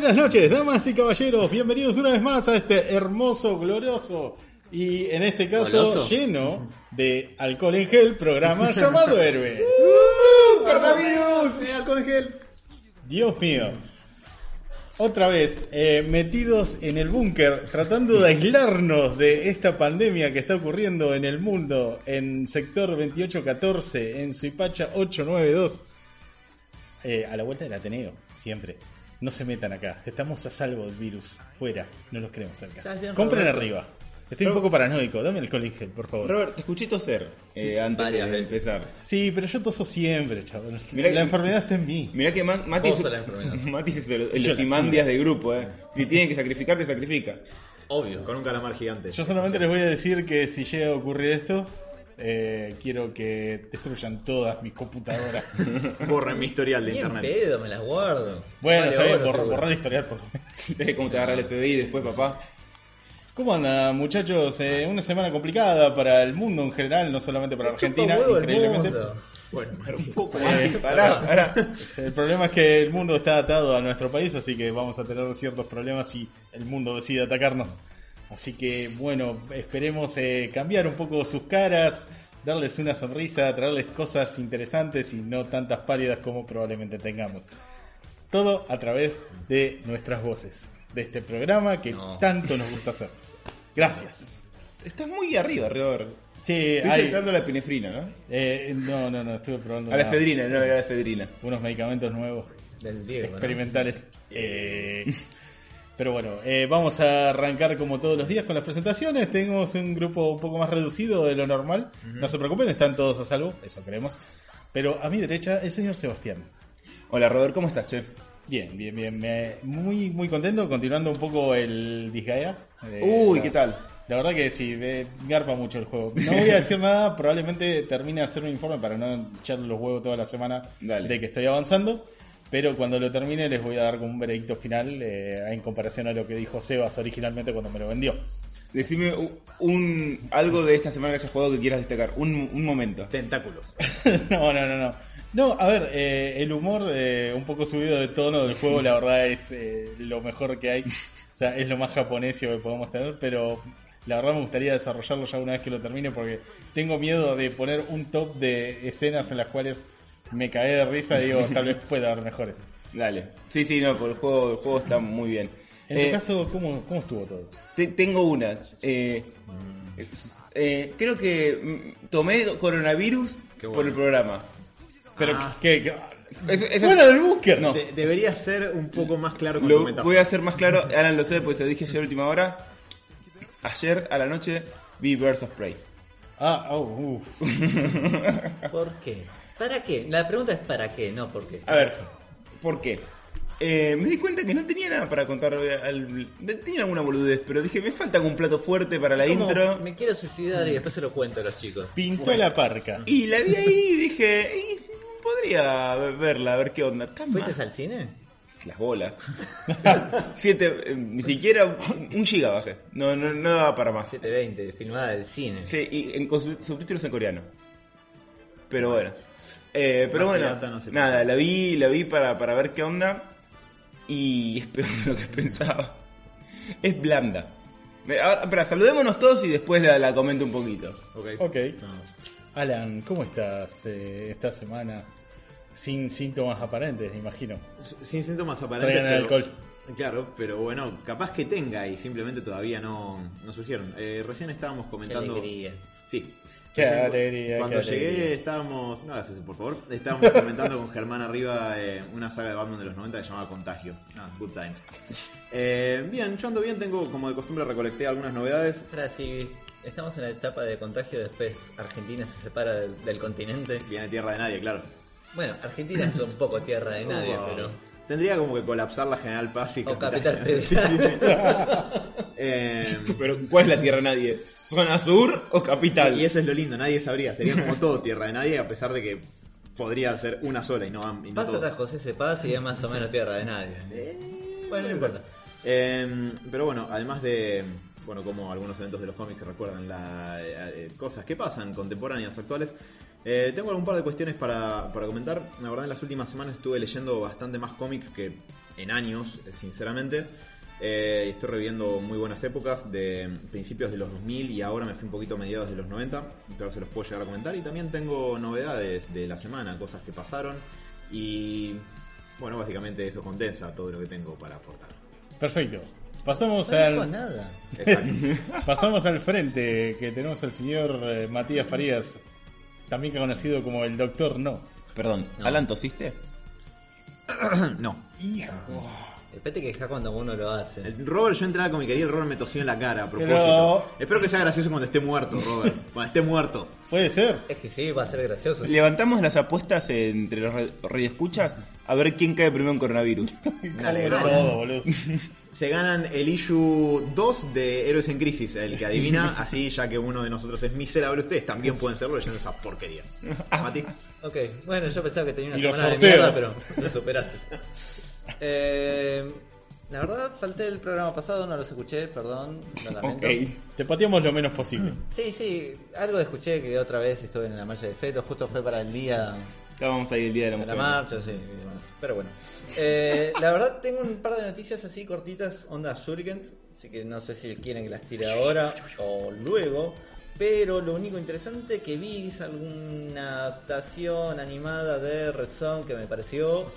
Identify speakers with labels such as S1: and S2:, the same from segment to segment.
S1: Buenas noches, damas y caballeros. Bienvenidos una vez más a este hermoso, glorioso y en este caso
S2: Goloso.
S1: lleno de alcohol en gel programa llamado Héroes.
S2: ¡Coronavirus! ¡Eh, alcohol en gel!
S1: Dios mío. Otra vez, eh, metidos en el búnker, tratando de aislarnos de esta pandemia que está ocurriendo en el mundo, en sector 2814, en Suipacha 892, eh, a la vuelta del Ateneo, siempre. No se metan acá, estamos a salvo del virus. Fuera, no los queremos cerca. Compren
S2: Roberto.
S1: arriba. Estoy un poco paranoico, dame el gel, por favor.
S3: Robert, te escuché toser eh, antes
S2: Varias
S3: de
S2: veces.
S3: empezar.
S1: Sí, pero yo toso siempre, chaval.
S3: Mirá
S1: la
S3: que-
S1: enfermedad está en mí.
S3: Mirá que Ma- Mati, es-
S2: sos la enfermedad.
S3: Mati es el, el
S1: Yo la
S3: Ozymandias del grupo, eh. Si tiene que sacrificar, te sacrifica.
S4: Obvio, con un calamar gigante.
S1: Yo solamente les voy a decir que si llega a ocurrir esto, eh, quiero que destruyan todas mis computadoras.
S4: Borren mi historial de internet.
S2: pedo, me las guardo.
S1: Bueno,
S2: Vale
S1: está bien,
S2: oro,
S1: borra-
S2: seguro.
S1: borrar el historial por.
S3: Ves cómo te agarra el FBI después, papá.
S1: ¿Cómo anda, muchachos? Eh, una semana complicada para el mundo en general, no solamente para Argentina,
S2: Chupa huevo el
S1: increíblemente.
S2: mundo.
S4: Bueno, pero un poco
S1: Eh,
S3: Pará, pará.
S1: el problema es que el mundo está atado a nuestro país, así que vamos a tener ciertos problemas si el mundo decide atacarnos. Así que, bueno, esperemos eh, cambiar un poco sus caras, darles una sonrisa, traerles cosas interesantes y no tantas pálidas como probablemente tengamos. Todo a través de nuestras voces, de este programa que
S2: No.
S1: tanto nos gusta hacer. Gracias.
S3: Estás muy arriba, Robert.
S1: Sí,
S3: Estoy intentando la epinefrina, ¿no?
S1: eh, no, no, no, estuve probando
S3: A la efedrina, no, era la efedrina.
S1: unos medicamentos nuevos.
S2: Del Diego, ¿no?
S1: experimentales. Eh, pero bueno, eh, vamos a arrancar como todos los días con las presentaciones. Tenemos un grupo un poco más reducido de lo normal. No se preocupen, están todos a salvo, eso queremos. Pero a mi derecha, el señor Sebastián.
S3: Hola, Robert, ¿cómo estás, chef?
S1: Bien, bien, bien. me- muy, muy contento, continuando un poco el Disgaea. Eh,
S3: Uy, ¿qué tal?
S1: La verdad que sí, me garpa mucho el juego. No voy a decir nada, probablemente termine de hacer un informe para no echarle los huevos toda la semana
S3: Dale.
S1: de que estoy avanzando. Pero cuando lo termine les voy a dar como un veredicto final eh, en comparación a lo que dijo Sebas originalmente cuando me lo vendió.
S3: Decime un, algo de esta semana que hayas jugado que quieras destacar. Un, un momento.
S4: tentáculos.
S1: no, no, no, no. No, a ver, eh, el humor eh, un poco subido de tono del juego, la verdad es eh, lo mejor que hay. O sea, es lo más japonesio que podemos tener, pero la verdad me gustaría desarrollarlo ya una vez que lo termine porque tengo miedo de poner un top de escenas en las cuales me cagué de risa y digo, tal vez pueda haber mejores.
S3: Dale. Sí, sí, no, porque el juego, el juego está muy bien.
S1: En
S3: Eh,
S1: tu caso, ¿cómo, ¿cómo estuvo todo?
S3: Te- tengo una. Eh, eh, creo que mm, tomé coronavirus por
S4: bueno.
S3: el programa.
S1: Pero,
S4: Ah.
S1: qué-
S3: Eso- eso-
S1: ¡Fuera del búnker!
S3: No.
S4: De- debería ser un poco más claro con tu
S3: Lo
S4: metáfora.
S3: voy a hacer más claro. Alan lo sé, pues se lo dije ayer a última hora. Ayer a la noche vi Birds of Prey.
S1: Ah, oh, uf.
S2: ¿Por qué? ¿Para qué? La pregunta es ¿para qué? No, ¿por qué?
S3: A ver, ¿por qué? Eh, me di cuenta que no tenía nada para contar. Al, tenía alguna boludez, pero dije, me falta un plato fuerte para la intro.
S2: Me quiero suicidar y después se lo cuento a los chicos.
S1: Pintó la parca.
S3: Y la vi ahí y dije, "Y podría verla, a ver qué onda.
S2: ¿Fuiste
S3: mal.
S2: al cine?
S3: Las bolas. Siete, eh, ni siquiera un, giga bajé. No, no, no daba para más.
S2: 720, filmada del cine.
S3: Sí, y en, con sub- subtítulos en coreano. Pero bueno. Eh, pero
S4: Más
S3: bueno,
S4: no
S3: nada, la vi, la vi para, para ver qué onda. Y es peor de lo que pensaba. Es blanda. Ahora, espera, saludémonos todos y después la, la comento un poquito.
S4: Ok.
S1: Ok. Alan, ¿cómo estás eh, esta semana? Sin síntomas aparentes, me imagino.
S4: Sin síntomas aparentes.
S1: Traigan el alcohol.
S4: Claro, pero bueno, capaz que tenga y simplemente todavía no, no surgieron. Eh, recién estábamos
S2: Qué
S4: comentando. Sí.
S1: Qué
S4: Recién,
S1: alegría,
S4: Cuando
S1: qué
S4: llegué
S1: alegría.
S4: estábamos. No hagas eso, por favor. Estábamos comentando con Germán arriba eh, una saga de Batman de los 90 que se llamaba Contagio. Ah, good times. Eh, bien, yo ando bien, tengo como de costumbre recolecté algunas novedades.
S2: Ahora sí, estamos en la etapa de contagio, después Argentina se separa del, del continente.
S4: Viene tierra de nadie, claro.
S2: Bueno, Argentina es un poco tierra de nadie,
S4: Oh,
S2: pero...
S4: Tendría como que colapsar la General Paz y
S2: O Capital
S4: Sí,
S2: Federal.
S4: Eh,
S3: Pero, ¿cuál es la tierra nadie? ¿Zona sur o capital?
S4: y eso es lo lindo, nadie sabría. Sería como todo tierra de nadie, a pesar de que podría ser una sola y no, y no
S2: Pasa a José se pasa y es más o menos tierra de nadie. Bueno, no importa.
S4: Eh, pero bueno, además de, bueno, como algunos eventos de los cómics recuerdan las cosas que pasan contemporáneas, actuales, eh, tengo algún par de cuestiones para, para comentar. La verdad, en las últimas semanas estuve leyendo bastante más cómics que en años, eh, sinceramente. Eh, y estoy reviviendo muy buenas épocas de principios de los 2000 y ahora me fui un poquito a mediados de los 90. Claro, se los puedo llegar a comentar. Y también tengo novedades de la semana, cosas que pasaron. Y bueno, básicamente eso condensa todo lo que tengo para aportar.
S1: Perfecto. Pasamos
S2: No
S1: al,
S2: nada.
S4: Exacto.
S1: pasamos al frente, que tenemos al señor eh, Matías Farías, también conocido como el Doctor No.
S3: Perdón,
S2: No.
S3: ¿Alan tosiste?
S4: no.
S1: Hijo.
S2: Después te quejas cuando uno lo hace.
S4: El Robert, yo entré a la comiquería y el Robert me tosió en la cara a propósito.
S1: Pero-
S4: Espero que sea gracioso cuando esté muerto, Robert. Cuando esté muerto.
S1: Puede ser.
S2: Es que sí, va a ser gracioso.
S3: Levantamos las apuestas entre los re- radioescuchas a ver quién cae primero en coronavirus.
S4: Dale,
S1: todo, boludo.
S4: Se ganan el issue 2 de Héroes en Crisis, el que adivina, así ya que uno de nosotros es miserable, ustedes también pueden serlo leyendo esas porquerías. Mati.
S2: Ok, bueno, yo pensaba que tenía una
S1: Y lo
S2: semana de
S1: sorteo.
S2: mierda, pero lo superaste. Eh, la verdad, falté el programa pasado, no los escuché, perdón, lo lamento.
S3: Ok.
S1: Te pateamos lo menos posible.
S2: Sí, sí, algo escuché que otra vez estuve en la marcha de feto, justo fue para el día
S3: Estábamos ahí el día de la
S2: de la
S3: mujer.
S2: marcha, sí, pero bueno. Eh, la verdad, tengo un par de noticias así cortitas, onda Shurikens, así que no sé si quieren que las tire ahora o luego. Pero lo único interesante que vi es alguna adaptación animada de Red Son que me pareció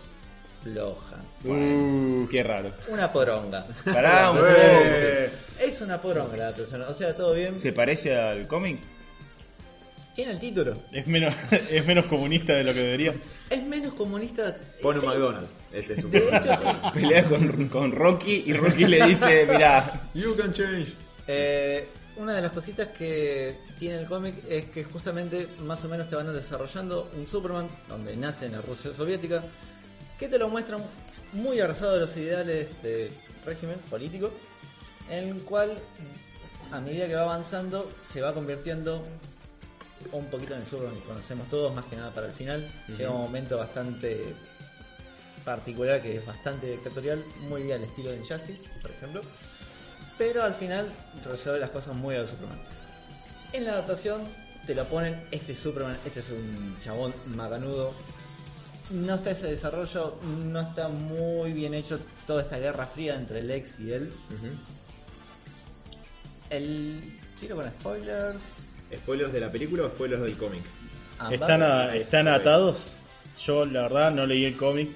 S2: floja.
S3: Uh, qué raro.
S2: Una poronga.
S3: Pará.
S2: Es una poronga la adaptación. O sea, todo bien.
S3: ¿Se parece al cómic?
S2: Tiene el título.
S1: Es menos, es menos comunista de lo que debería.
S2: Es menos comunista.
S4: Pone un
S2: Sí.
S4: McDonald's. Ese es un
S2: De hecho, sí.
S3: Pelea con, con Rocky y Rocky le dice, mira,
S4: You can change.
S2: Eh, una de las cositas que tiene el cómic es que justamente más o menos te van desarrollando un Superman donde nace en la Rusia soviética que te lo muestran muy abrazado de los ideales del régimen político en el cual a medida que va avanzando se va convirtiendo un poquito en el Superman que conocemos todos más que nada para el final llega un momento bastante particular que es bastante dictatorial muy al estilo de Injustice por ejemplo pero al final resuelve las cosas muy al Superman. En la adaptación te lo ponen, este Superman, este es un chabón macanudo. No está ese desarrollo, no está muy bien hecho toda esta guerra fría entre el ex y él. El tiro con spoilers.
S4: ¿Spoilers de la película o spoilers del cómic?
S1: Están, a- están atados. Yo, la verdad, no leí el cómic,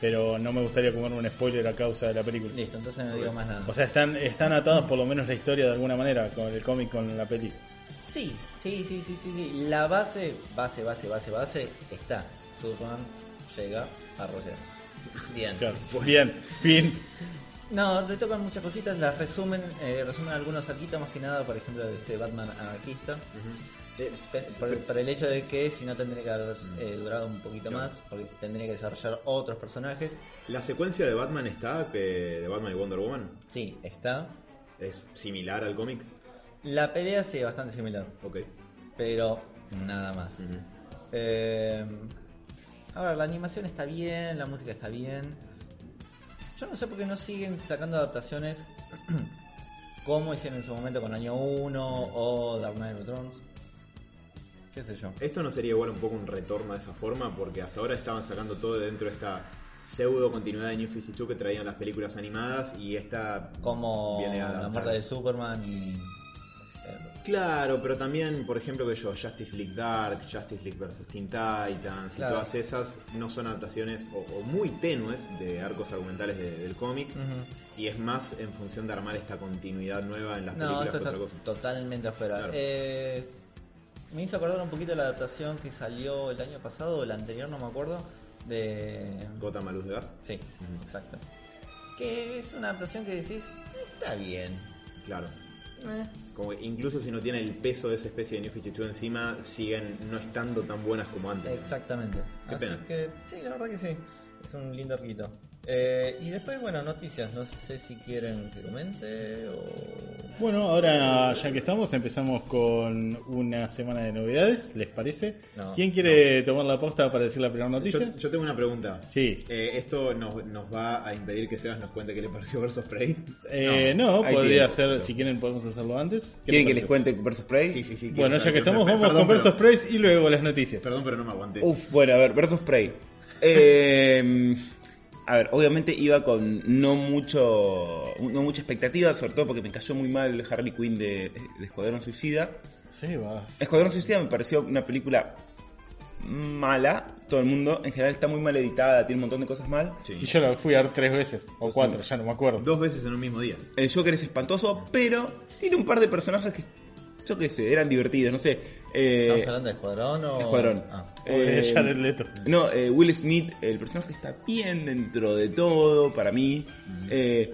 S1: pero no me gustaría comerme un spoiler a causa de la película.
S2: Listo, entonces no digo más nada.
S1: O sea, están, están atados por lo menos la historia de alguna manera, con el cómic con la peli.
S2: Sí, sí, sí, sí, sí, sí. La base, base, base, base, base está. Superman llega a Rusia. Bien.
S1: Claro. Bien, bien.
S2: No, le tocan muchas cositas, las resumen, eh, resumen algunos arquitos más que nada, por ejemplo, de este Batman anarquista. Eh, pe- por, por el hecho de que si no tendría que haber eh, durado un poquito más, porque tendría que desarrollar otros personajes.
S4: ¿La secuencia de Batman está, que de Batman y Wonder Woman?
S2: Sí, está.
S4: ¿Es similar al cómic?
S2: La pelea sí bastante similar,
S4: Ok.
S2: pero nada más.
S4: Ujú.
S2: Eh, a ver, la animación está bien, la música está bien. Yo no sé por qué no siguen sacando adaptaciones como hicieron en su momento con Año 1 o Dark Knight Returns. ¿Qué sé yo?
S4: Esto no sería igual un poco un retorno de esa forma, porque hasta ahora estaban sacando todo de dentro de esta pseudo continuidad de New 52 que traían las películas animadas y esta
S2: Como
S4: viene a
S2: la muerte de Superman y... eh,
S4: Claro, pero también, por ejemplo, que yo, Justice League Dark, Justice League vs. Teen Titans
S2: Claro.
S4: y todas esas no son adaptaciones o, o muy tenues de arcos argumentales de- del cómic y es más en función de armar esta continuidad nueva en las
S2: No,
S4: películas
S2: esto
S4: que
S2: está
S4: otra cosa.
S2: totalmente afuera.
S4: Claro.
S2: Eh, me hizo acordar un poquito la adaptación que salió el año pasado o el anterior, no me acuerdo, de...
S4: Gotham a luz de gas.
S2: Sí, exacto. Que es una adaptación que decís, está bien.
S4: Claro.
S2: Eh,
S4: Como que incluso si no tiene el peso de esa especie de New 52 encima, siguen no estando tan buenas como antes.
S2: Exactamente.
S4: Qué
S2: Así
S4: pena.
S2: que sí, la verdad que sí. Es un lindo arquito. Eh, y después, bueno, noticias. No sé si quieren que comente o...
S1: Bueno, ahora ya que estamos, empezamos con una semana de novedades, ¿les parece?
S2: No,
S1: ¿Quién quiere tomar la posta para decir la primera noticia?
S4: Yo, yo tengo una pregunta.
S1: Sí.
S4: Eh, ¿Esto nos, nos va a impedir que Sebas nos cuente qué le pareció Versus Prey?
S1: Eh, no, podría
S3: tiempo,
S1: ser,
S3: pero-
S1: si quieren podemos hacerlo antes. ¿Qué
S3: ¿Quieren que les cuente Versus Prey?
S4: Sí, sí, sí.
S1: Bueno, ya que estamos,
S4: Perdón,
S1: vamos con Versus Praise y luego las noticias.
S4: Perdón, pero no me aguanté.
S3: Uf, bueno, a ver, Versus Prey. Eh, a ver, obviamente iba con no mucho no mucha expectativa, sobre todo porque me cayó muy mal el Harley Quinn de, de Escuadrón Suicida.
S1: Sí, vas.
S3: Escuadrón Suicida me pareció una película mala, todo el mundo en general está muy mal editada, tiene un montón de cosas mal.
S4: Sí.
S1: Y yo la fui a ver tres veces, o cuatro, ya no me acuerdo.
S4: Dos veces en un mismo día.
S3: El Joker es espantoso, pero tiene un par de personajes que yo qué sé, eran divertidos, no sé. Eh,
S2: ¿Estamos hablando de Escuadrón o...?
S3: Escuadrón.
S2: Ah.
S3: Eh,
S1: Jared Leto.
S3: No, eh, Will Smith, el personaje está bien dentro de todo, para mí. Eh,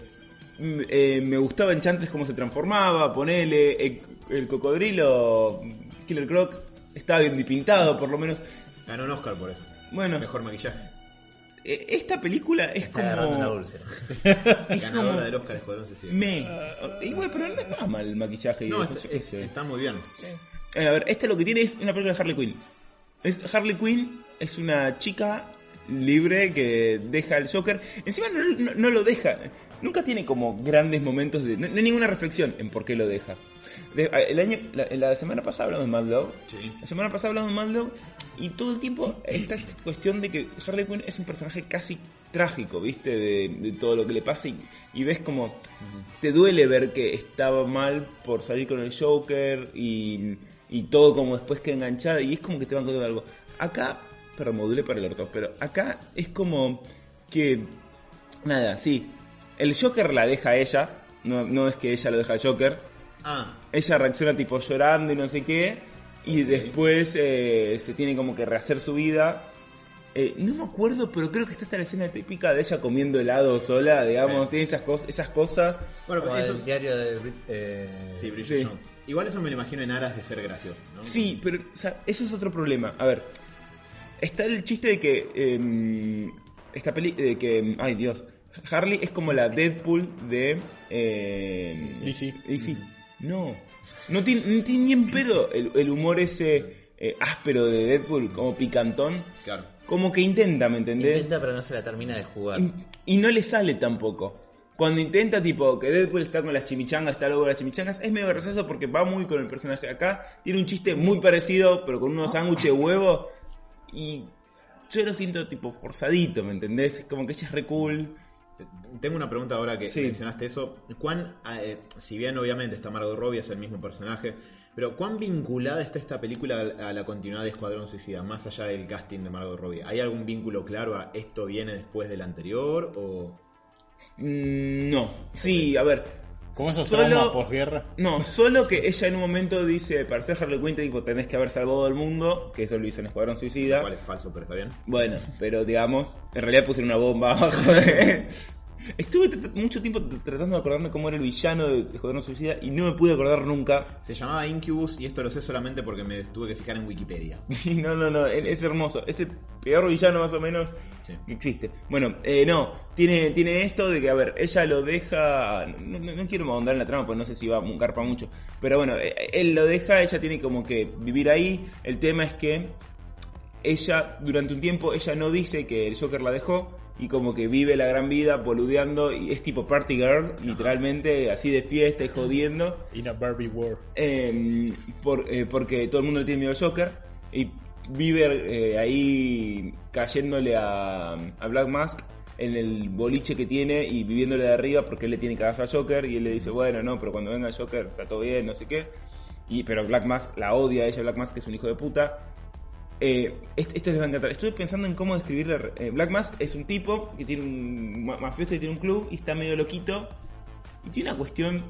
S3: m- eh, me gustaba Enchantress cómo se transformaba, ponele. eh, el cocodrilo, Killer Croc, estaba bien pintado, por lo menos.
S4: Ganó un Oscar por eso.
S3: Bueno,
S4: Mejor maquillaje.
S3: eh, esta película es
S2: Está agarrando una
S3: como.
S2: úlcera.
S3: Es
S4: Ganadora
S3: como.
S4: del Oscar Escuadrón Suicida.
S3: Me. Y bueno, pero no está mal el maquillaje y
S4: No,
S3: eso,
S4: está,
S3: yo qué sé.
S4: está muy bien.
S3: Eh, a ver, este lo que tiene es una película de Harley Quinn. Es, Harley Quinn es una chica libre que deja al Joker. Encima no, no- no lo deja. Nunca tiene como grandes momentos de. No, no hay ninguna reflexión en por qué lo deja. De- el año, la, la semana pasada hablamos de Mad.
S4: Sí.
S3: La semana pasada hablamos de Mad. Y todo el tiempo esta cuestión de que Harley Quinn es un personaje casi trágico, ¿viste? De, de todo lo que le pasa. Y, y ves como te duele ver que estaba mal por salir con el Joker y, y todo como después queda enganchada y es como que te van contando algo. Acá, perdón, modulé para el orto, pero acá es como que, nada, sí, el Joker la deja a ella, no, no es que ella lo deja al Joker,
S4: Ah,
S3: ella reacciona tipo llorando y no sé qué, y después eh, se tiene como que rehacer su vida. Eh, no me acuerdo, pero creo que está esta la escena típica de ella comiendo helado sola, digamos,
S4: Sí.
S3: tiene esas, cos- esas cosas.
S4: bueno, pero eso.
S2: el diario de... Brit- Eh...
S4: Sí, Bridget
S3: Sí.
S4: Jones. Igual eso me lo imagino en aras de ser gracioso, ¿no?
S3: Sí, pero o sea, eso es otro problema. A ver, está el chiste de que eh, esta peli, de que, ay Dios, Harley es como la Deadpool de eh,
S1: DC.
S3: DC. No, no tiene, no tiene ni en pedo el, el humor ese eh, áspero de Deadpool, como picantón,
S4: Claro.
S3: como que intenta, ¿me entendés?
S2: Intenta pero no se la termina de jugar.
S3: Y, y no le sale tampoco. Cuando intenta, tipo, que Deadpool está con las chimichangas, está luego las chimichangas, es medio gracioso porque va muy con el personaje. Acá tiene un chiste muy parecido, pero con unos sándwiches de huevo. Y yo lo siento, tipo, forzadito, ¿me entendés? Es como que ella es re cool.
S4: Tengo una pregunta ahora que
S3: Sí.
S4: mencionaste eso. ¿Cuán, eh, si bien obviamente está Margot Robbie, es el mismo personaje, pero cuán vinculada está esta película a la continuidad de Escuadrón Suicida, más allá del casting de Margot Robbie? ¿Hay algún vínculo claro a esto viene después del anterior o...?
S3: Mm, no. Sí, a ver.
S1: Como esos
S3: solo-
S1: posguerra.
S3: No, solo que ella en un momento dice, para ser Harley Quinn, te dijo, tenés que haber salvado al mundo, que eso lo hizo en Escuadrón Suicida.
S4: Cuál es falso, pero está bien.
S3: Bueno, pero digamos, en realidad pusieron una bomba abajo de... Estuve mucho tiempo tr- tratando de acordarme cómo era el villano de Escuadrón Suicida y no me pude acordar nunca.
S4: Se llamaba Incubus y esto lo sé solamente porque me tuve que fijar en Wikipedia.
S3: No, no, no, es, es hermoso. Es el peor villano más o menos
S4: Sí.
S3: que existe. Bueno, eh, no, tiene, tiene esto de que, a ver, ella lo deja... No, no- no quiero ahondar en la trama porque no sé si va a garpa mucho. Pero bueno, eh, él lo deja, ella tiene como que vivir ahí. El tema es que ella, durante un tiempo, ella no dice que el Joker la dejó y como que vive la gran vida boludeando y es tipo party girl, literalmente, así de fiesta y jodiendo.
S1: In a Barbie World.
S3: Eh, por- eh, porque todo el mundo le tiene miedo al Joker y vive eh, ahí cayéndole a, a Black Mask en el boliche que tiene y viviéndole de arriba porque él le tiene cagazo al Joker y él le dice, bueno, no, pero cuando venga el Joker está todo bien, no sé qué. Y, pero Black Mask la odia ella, Black Mask es un hijo de puta. Eh, est- esto les va a encantar. Estuve pensando en cómo describirle. eh, Black Mask es un tipo que tiene un ma- mafioso y tiene un club y está medio loquito. Y tiene una cuestión,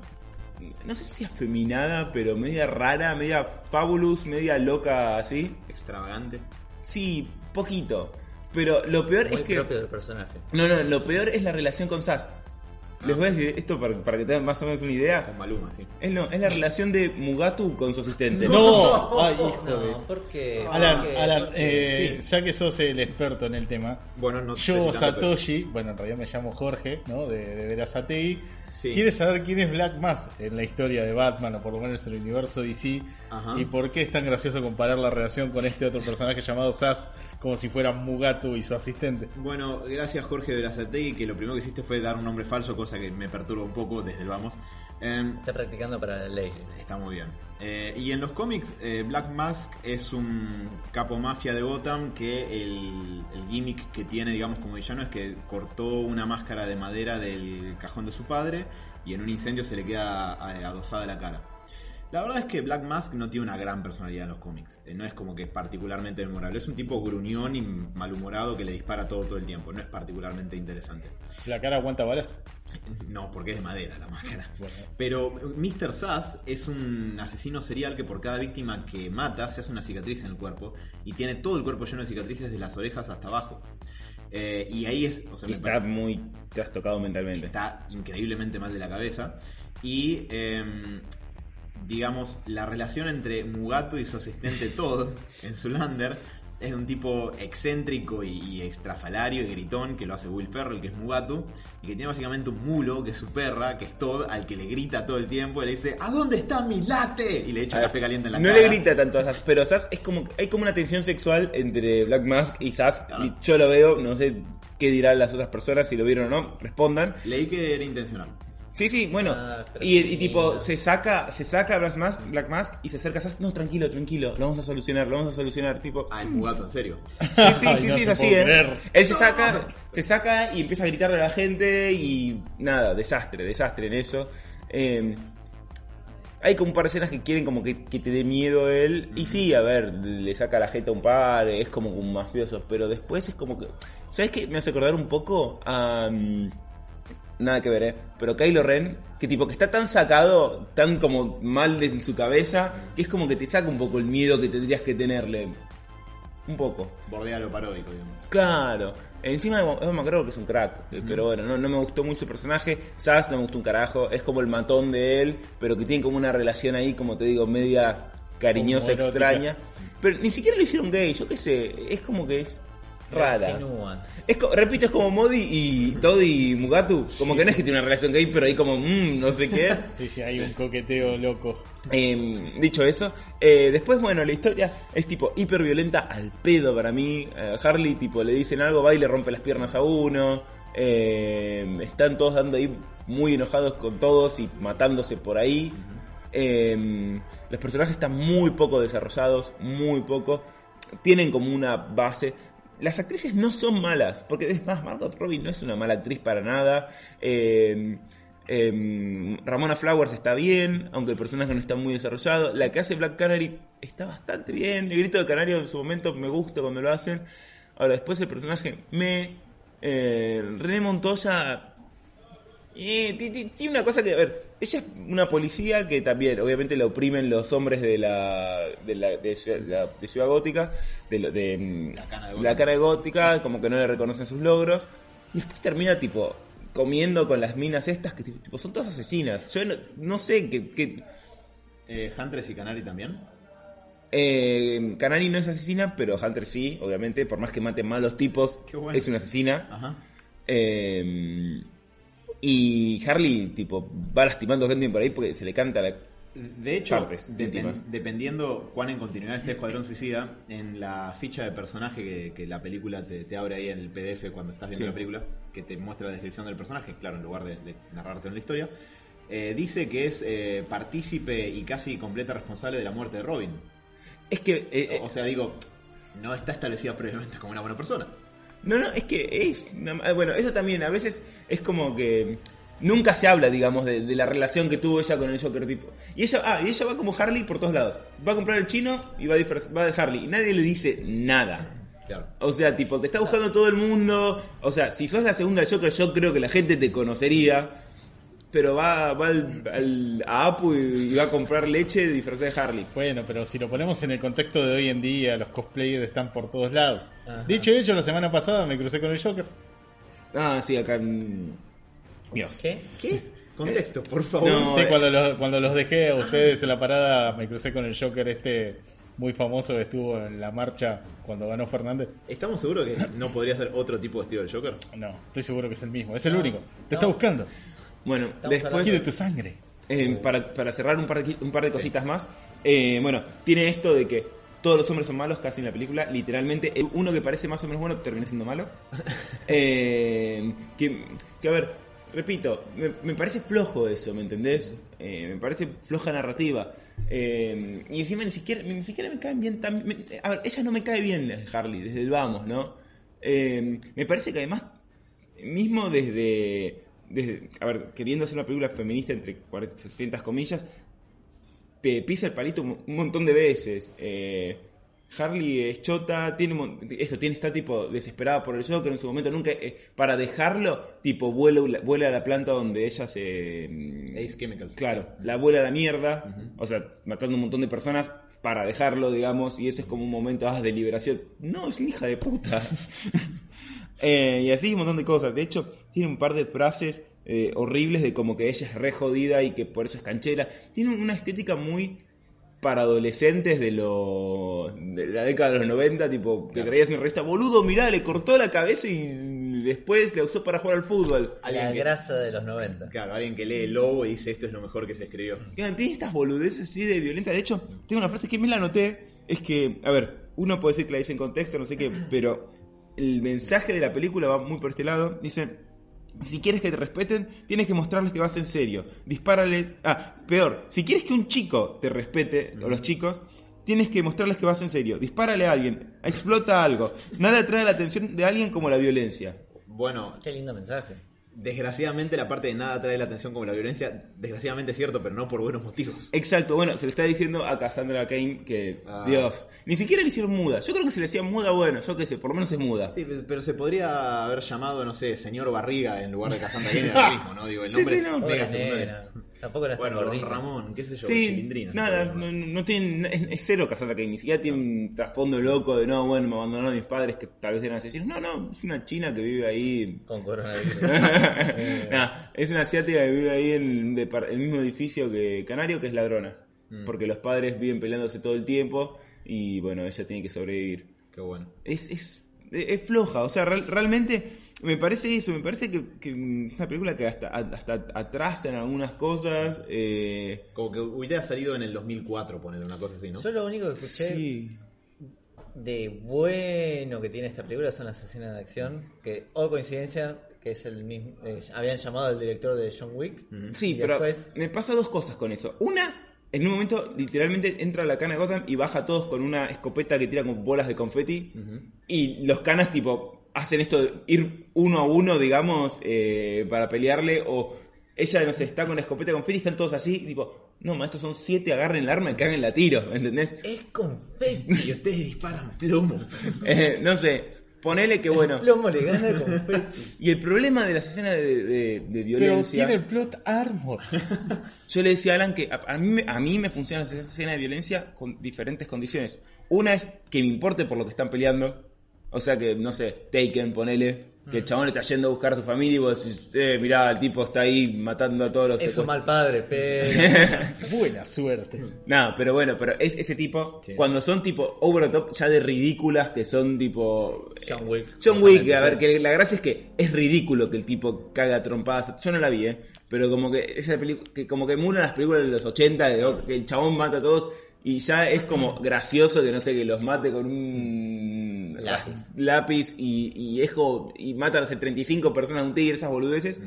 S3: no sé si afeminada, pero media rara, media fabulous, media loca así.
S4: Extravagante.
S3: Sí, poquito. Pero lo peor
S2: Muy
S3: es que...
S2: propio del personaje.
S3: No, no, lo peor es la relación con Sass. Les voy a decir esto para, para que tengan más o menos una idea.
S4: Con Maluma, sí.
S3: Es, no, es la relación de Mugatu con su asistente.
S1: ¡No! ¡Ay, hijo de...
S2: No, ¿por qué?
S1: Alan,
S2: ¿Por qué?
S1: Alan
S2: ¿Por qué?
S1: eh, ya que sos el experto en el tema,
S4: Bueno, no sé
S1: yo,
S4: si tanto, pero-
S1: Satoshi, bueno, en realidad me llamo Jorge, ¿no? De, de Verazategui.
S4: Sí.
S1: ¿Quieres saber quién es Black Mask en la historia de Batman, o por lo menos en el universo DC?
S4: Ajá.
S1: ¿Y por qué es tan gracioso comparar la relación con este otro personaje llamado Sass como si fuera Mugatu y su asistente?
S4: Bueno, gracias Jorge de la que lo primero que hiciste fue dar un nombre falso, cosa que me perturba un poco desde el vamos. Em,
S2: Está practicando para la ley.
S4: Está muy bien. Eh, y en los cómics, eh, Black Mask es un capo mafia de Gotham que el, el gimmick que tiene, digamos, como villano es que cortó una máscara de madera del cajón de su padre y en un incendio se le queda adosada la cara. La verdad es que Black Mask no tiene una gran personalidad en los cómics. Eh, no es como que es particularmente memorable. Es un tipo gruñón y malhumorado que le dispara todo todo el tiempo. No es particularmente interesante.
S1: ¿La cara aguanta balas?
S4: No, porque es de madera la máscara.
S1: Bueno.
S4: Pero Mr. Sass es un asesino serial que por cada víctima que mata se hace una cicatriz en el cuerpo y tiene todo el cuerpo lleno de cicatrices desde las orejas hasta abajo. Eh, y ahí es, o sea,
S3: Y está
S4: parece-
S3: muy trastocado mentalmente.
S4: está increíblemente mal de la cabeza. Y em, digamos, la relación entre Mugato y su asistente Todd en Zulander es de un tipo excéntrico y, y extrafalario y gritón que lo hace Will Ferrell, que es Mugato, y que tiene básicamente un mulo, que es su perra, que es Todd, al que le grita todo el tiempo y le dice, ¿a dónde está mi latte? Y le echa
S3: ver,
S4: café caliente en la
S3: no
S4: cara.
S3: le grita tanto a Sass, pero Sass es como hay como una tensión sexual entre Black Mask y Sass.
S4: Claro.
S3: Y yo lo veo, no sé qué dirán las otras personas, si lo vieron o no, respondan.
S4: Leí que era intencional.
S3: Sí, sí, bueno.
S2: Ah,
S3: y, tipo, se saca, se saca Black Mask, Black Mask y se acerca a Sass. No, tranquilo, tranquilo, lo vamos a solucionar, lo vamos a solucionar. Tipo,
S4: Ah, Mugato, en serio.
S3: Sí, sí,
S1: Ay,
S3: sí,
S1: no
S3: sí, es así, ¿eh?
S1: creer.
S3: Él se saca, se saca y empieza a gritarle a la gente y nada, desastre, desastre en eso. Eh, hay como un par de escenas que quieren como que, que te dé miedo él. Y sí, a ver, le saca la jeta a un par, es como un mafioso. Pero después es como que... ¿Sabes qué? Me hace acordar un poco a... mm, Nada que ver, ¿eh? Pero Kylo Ren, que tipo que está tan sacado, tan como mal de su cabeza, que es como que te saca un poco el miedo que tendrías que tenerle. Un poco.
S4: Bordea lo paródico, digamos.
S3: Claro. Encima Evan McGregor que es un crack. eh, Pero bueno, no, no me gustó mucho el personaje. Sass no me gustó un carajo. Es como el matón de él. Pero que tiene como una relación ahí, como te digo, media cariñosa, extraña. Pero ni siquiera lo hicieron gay. Yo qué sé. Es como que es rara. Es repito, es como Modi y Todd y Mugatu. Como que no es que tiene una relación gay, pero ahí como, mmm, no sé qué.
S1: Sí, sí, hay un coqueteo loco.
S3: Eh, dicho eso, eh, después, bueno, la historia es tipo hiper violenta al pedo para mí. Eh, Harley, tipo, le dicen algo, va y le rompe las piernas a uno. Eh, están todos dando ahí muy enojados con todos y matándose por ahí. Eh, los personajes están muy poco desarrollados, muy poco. Tienen como una base. Las actrices no son malas, porque es más, Margot Robbie no es una mala actriz para nada. Eh, eh, Ramona Flowers está bien, aunque el personaje no está muy desarrollado. La que hace Black Canary está bastante bien. El grito de Canario en su momento me gusta cuando lo hacen. Ahora, después el personaje me. Eh, René Montoya tiene una cosa que, a ver, ella es una policía que también, obviamente, la oprimen los hombres de la de, la, de, Ciudad, la- de Ciudad Gótica, de, lo- de, mm,
S4: La cana de
S3: la cara de Gótica, como que no le reconocen sus logros, y después termina, tipo, comiendo con las minas estas que, tipo, son todas asesinas. Yo no, no sé qué. qué-
S4: Eh, Huntress y Canary también.
S3: eh, Canary no es asesina, pero Hunter sí, obviamente, por más que mate malos tipos,
S4: bueno.
S3: es una asesina.
S4: Ajá.
S3: Eh, y Harley, tipo, va lastimando gente por ahí porque se le canta la.
S4: De hecho,
S3: Partes
S4: dependiendo cuán en continuidad esté Escuadrón Suicida, en la ficha de personaje que, que la película te, te abre ahí en el PDF cuando estás viendo
S3: Sí.
S4: la película, que te muestra la descripción del personaje, claro, en lugar de, de narrarte en la historia, eh, dice que es eh, partícipe y casi completa responsable de la muerte de Robin.
S3: Es que. eh, eh,
S4: O sea, digo, no está establecida previamente como una buena persona.
S3: No, no, es que es. eh, Bueno, eso también, a veces es como que. Nunca se habla, digamos, de, de la relación que tuvo ella con el Joker tipo. Y ella, ah, y ella va como Harley por todos lados. Va a comprar el chino y va a, va de Harley. Y nadie le dice nada.
S4: Claro.
S3: O sea, tipo, te está buscando todo el mundo. O sea, si sos la segunda del Joker, yo creo que la gente te conocería. Pero va, va al, al- a Apu y, y va a comprar leche disfrazada de Harley.
S1: Bueno, pero si lo ponemos en el contexto de hoy en día, los cosplayers están por todos lados.
S2: Ajá.
S1: Dicho y hecho, la semana pasada me crucé con el Joker.
S3: Ah, sí, acá. en- Dios.
S2: ¿Qué?
S4: ¿Qué? Contexto, por favor.
S3: No,
S1: sí,
S3: eh.
S1: cuando los, cuando los dejé a ustedes en la parada, me crucé con el Joker este muy famoso que estuvo en la marcha cuando ganó Fernández.
S4: ¿Estamos seguros que no podría ser otro tipo de vestido del Joker?
S1: No, estoy seguro que es el mismo, es el
S2: No,
S1: único. Te está buscando.
S3: Bueno,
S2: Estamos
S3: después.
S1: Quiere tu sangre.
S3: Eh, para, para cerrar un par de, un par de cositas más, eh, bueno, tiene esto de que todos los hombres son malos casi en la película, literalmente, uno que parece más o menos bueno termina siendo malo. Eh, que, que, a ver, repito, me, me parece flojo eso, ¿me entendés? Eh, me parece floja narrativa. Eh, y encima ni siquiera, ni siquiera me caen bien tan... me- a ver, ella no me cae bien desde Harley, desde el vamos, ¿no? Eh, me parece que además, mismo desde, desde... A ver, queriendo hacer una película feminista entre 400 comillas, pisa el palito un montón de veces. Eh, Harley es chota, tiene eso, tiene está tipo desesperada por el Joker en su momento nunca eh, para dejarlo, tipo vuela, vuela a la planta donde ella se mm,
S4: Ace Chemicals.
S3: Claro, la vuela a la mierda, o sea, matando un montón de personas para dejarlo, digamos, y eso es como un momento ah, de liberación. No, es una hija de puta. Eh, y así un montón de cosas. De hecho, tiene un par de frases eh, horribles de como que ella es re jodida y que por eso es canchera. Tiene una estética muy para adolescentes de, lo, de la década de los 90, tipo, que traías una revista, boludo, mirá, le cortó la cabeza y después la usó para jugar al fútbol.
S2: La
S4: Alguien que-
S2: grasa de los 90.
S4: Claro, alguien que lee el lobo y dice esto es lo mejor que se escribió.
S3: Tiene tiene estas boludeces así de violenta. De hecho, tengo una frase que me la anoté. Es que, a ver, uno puede decir que la dice en contexto, no sé qué, pero el mensaje de la película va muy por este lado. Dice, si quieres que te respeten, tienes que mostrarles que vas en serio. Dispárales. Ah, peor, si quieres que un chico te respete, o los chicos, tienes que mostrarles que vas en serio. Dispárale a alguien, explota algo. Nada atrae la atención de alguien como la violencia.
S4: Bueno,
S2: Qué lindo mensaje.
S4: Desgraciadamente la parte de nada trae la atención como la violencia, desgraciadamente es cierto, pero no por buenos motivos.
S3: Exacto, bueno, se le está diciendo a Cassandra Kane que,
S4: Ah.
S3: Dios, ni siquiera le hicieron muda. Yo creo que si le hacían muda, bueno, yo qué sé, por lo menos es muda.
S4: Sí, pero se podría haber llamado, no sé, señor Barriga en lugar de Cassandra Kane, era lo mismo, ¿no? Digo, el
S3: Sí,
S4: nombre
S3: sí,
S4: es
S3: no.
S4: mega secundario.
S2: Tampoco era
S4: Bueno, Don. Ramón, qué sé yo,
S3: Sí,
S4: Chilindrina.
S3: nada, no, no tiene, es, es cero Cassandra Kane, ni siquiera tiene un trasfondo loco de no, bueno, me abandonaron mis padres que tal vez eran asesinos. No, no, es una china que vive ahí.
S2: Con coronavirus.
S3: Nah, es una asiática que vive ahí en el mismo edificio que Canario, que es ladrona.
S4: Mm.
S3: Porque los padres viven peleándose todo el tiempo y bueno, ella tiene que sobrevivir.
S4: Qué bueno.
S3: es, es, es floja, o sea, real- realmente me parece eso, me parece que, que es una película que hasta, hasta atrasa en algunas cosas. Eh,
S4: Como que hubiera salido en el 2004, poner una cosa así, ¿no?
S2: Yo lo único que escuché
S3: sí.
S2: de bueno que tiene esta película son las escenas de acción, que, o coincidencia, que es el mismo, eh, habían llamado al director de John Wick.
S3: Sí, pero
S2: después-
S3: me pasa dos cosas con eso. Una, en un momento literalmente entra la cana de Gotham y baja a todos con una escopeta que tira con bolas de confeti. Y los canas, tipo, hacen esto de ir uno a uno, digamos, eh, para pelearle. O ella, no sé, está con la escopeta de confeti y están todos así, tipo, no, ma, estos son siete, agarren el arma y caguen la tiro, ¿me entendés?
S2: Es confeti.
S4: Y ustedes disparan plomo.
S3: Eh, no sé, ponele que bueno.
S2: El plomo le gana el confeti.
S3: Y el problema de las escenas de, de- de
S1: Pero
S3: violencia.
S1: tiene el plot armor.
S3: Yo le decía a Alan que a, a mí, me- a mí me funcionan las escenas de violencia con diferentes condiciones. Una es que me importe por lo que están peleando. O sea que, no sé, Taken, ponele. Que el chabón está yendo a buscar a su familia y vos decís, eh, mirá, el tipo está ahí matando a todos los
S2: Es un mal padre, pero.
S1: Buena suerte.
S3: No, pero bueno, pero es ese tipo,
S4: Sí.
S3: cuando son tipo over the top, ya de ridículas, que son tipo...
S2: John Wick.
S3: John Wick, a ver, que la gracia es que es ridículo que el tipo caga trompadas. Yo no la vi, ¿eh? Pero como que esa película, que como que emulan las películas de los 80, de, que el chabón mata a todos, y ya es como gracioso que no sé, que los mate con un
S2: Lápiz.
S3: lápiz y, y como, y mata a no sé, 35 personas de un tigre, esas boludeces,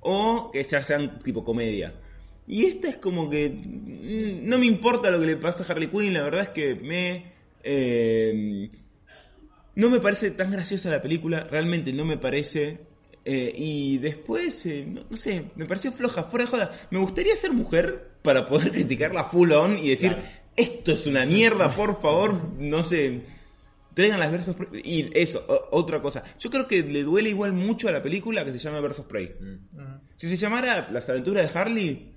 S3: o que ya sean tipo comedia. Y esta es como que mm, no me importa lo que le pasa a Harley Quinn, la verdad es que me... eh, no me parece tan graciosa la película, realmente no me parece. eh, y después, eh, no, no sé, me pareció floja, fuera de joda. Me gustaría ser mujer para poder criticarla full on y decir,
S4: Claro.
S3: esto es una mierda, por favor, no sé. Traigan las versos Prey. Y eso, o- otra cosa. Yo creo que le duele igual mucho a la película que se llama Versus Prey.
S4: Mm.
S3: Si se llamara Las aventuras de Harley,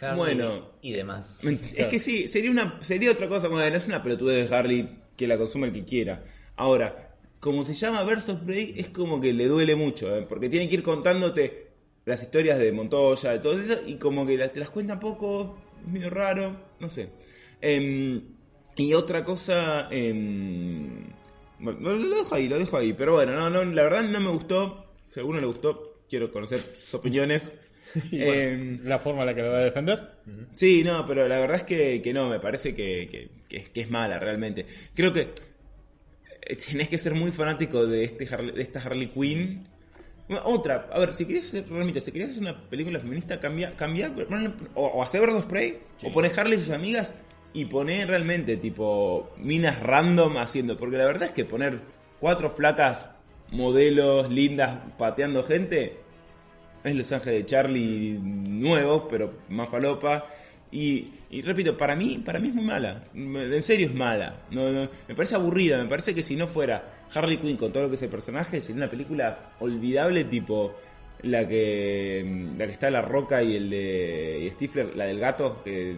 S2: Harley
S3: Bueno.
S2: Y demás.
S3: Es que sí, sería una sería otra cosa. Bueno, es una pelotudez de Harley que la consuma el que quiera. Ahora, como se llama Versus Prey, es como que le duele mucho, ¿eh? porque tiene que ir contándote las historias de Montoya, de todo eso, y como que las- te las cuenta poco, es medio raro, no sé. Em, y otra cosa, em, bueno, lo dejo ahí, lo dejo ahí, pero bueno, no, no, la verdad no me gustó. Si a alguno le gustó, quiero conocer sus opiniones. Em,
S1: La forma en la que lo va a defender.
S3: Sí, no, pero la verdad es que, que no, me parece que, que- que- que es mala realmente. Creo que eh, tenés que ser muy fanático de, este Harley- de esta Harley Quinn Otra, a ver, si querías hacer, realmente, si querías hacer una película feminista, cambia, cambia o, o hacer Bird of Prey, o poner Harley y sus amigas y poner realmente, tipo, minas random haciendo. Porque la verdad es que poner cuatro flacas modelos lindas pateando gente es Los Ángeles de Charlie nuevos, pero más falopa. Y, y repito, para mí, para mí es muy mala. En serio es mala. No, no, me parece aburrida. Me parece que si no fuera Harley Quinn con todo lo que es el personaje, sería una película olvidable tipo la que la que está La Roca y el de Stifler, la del gato, que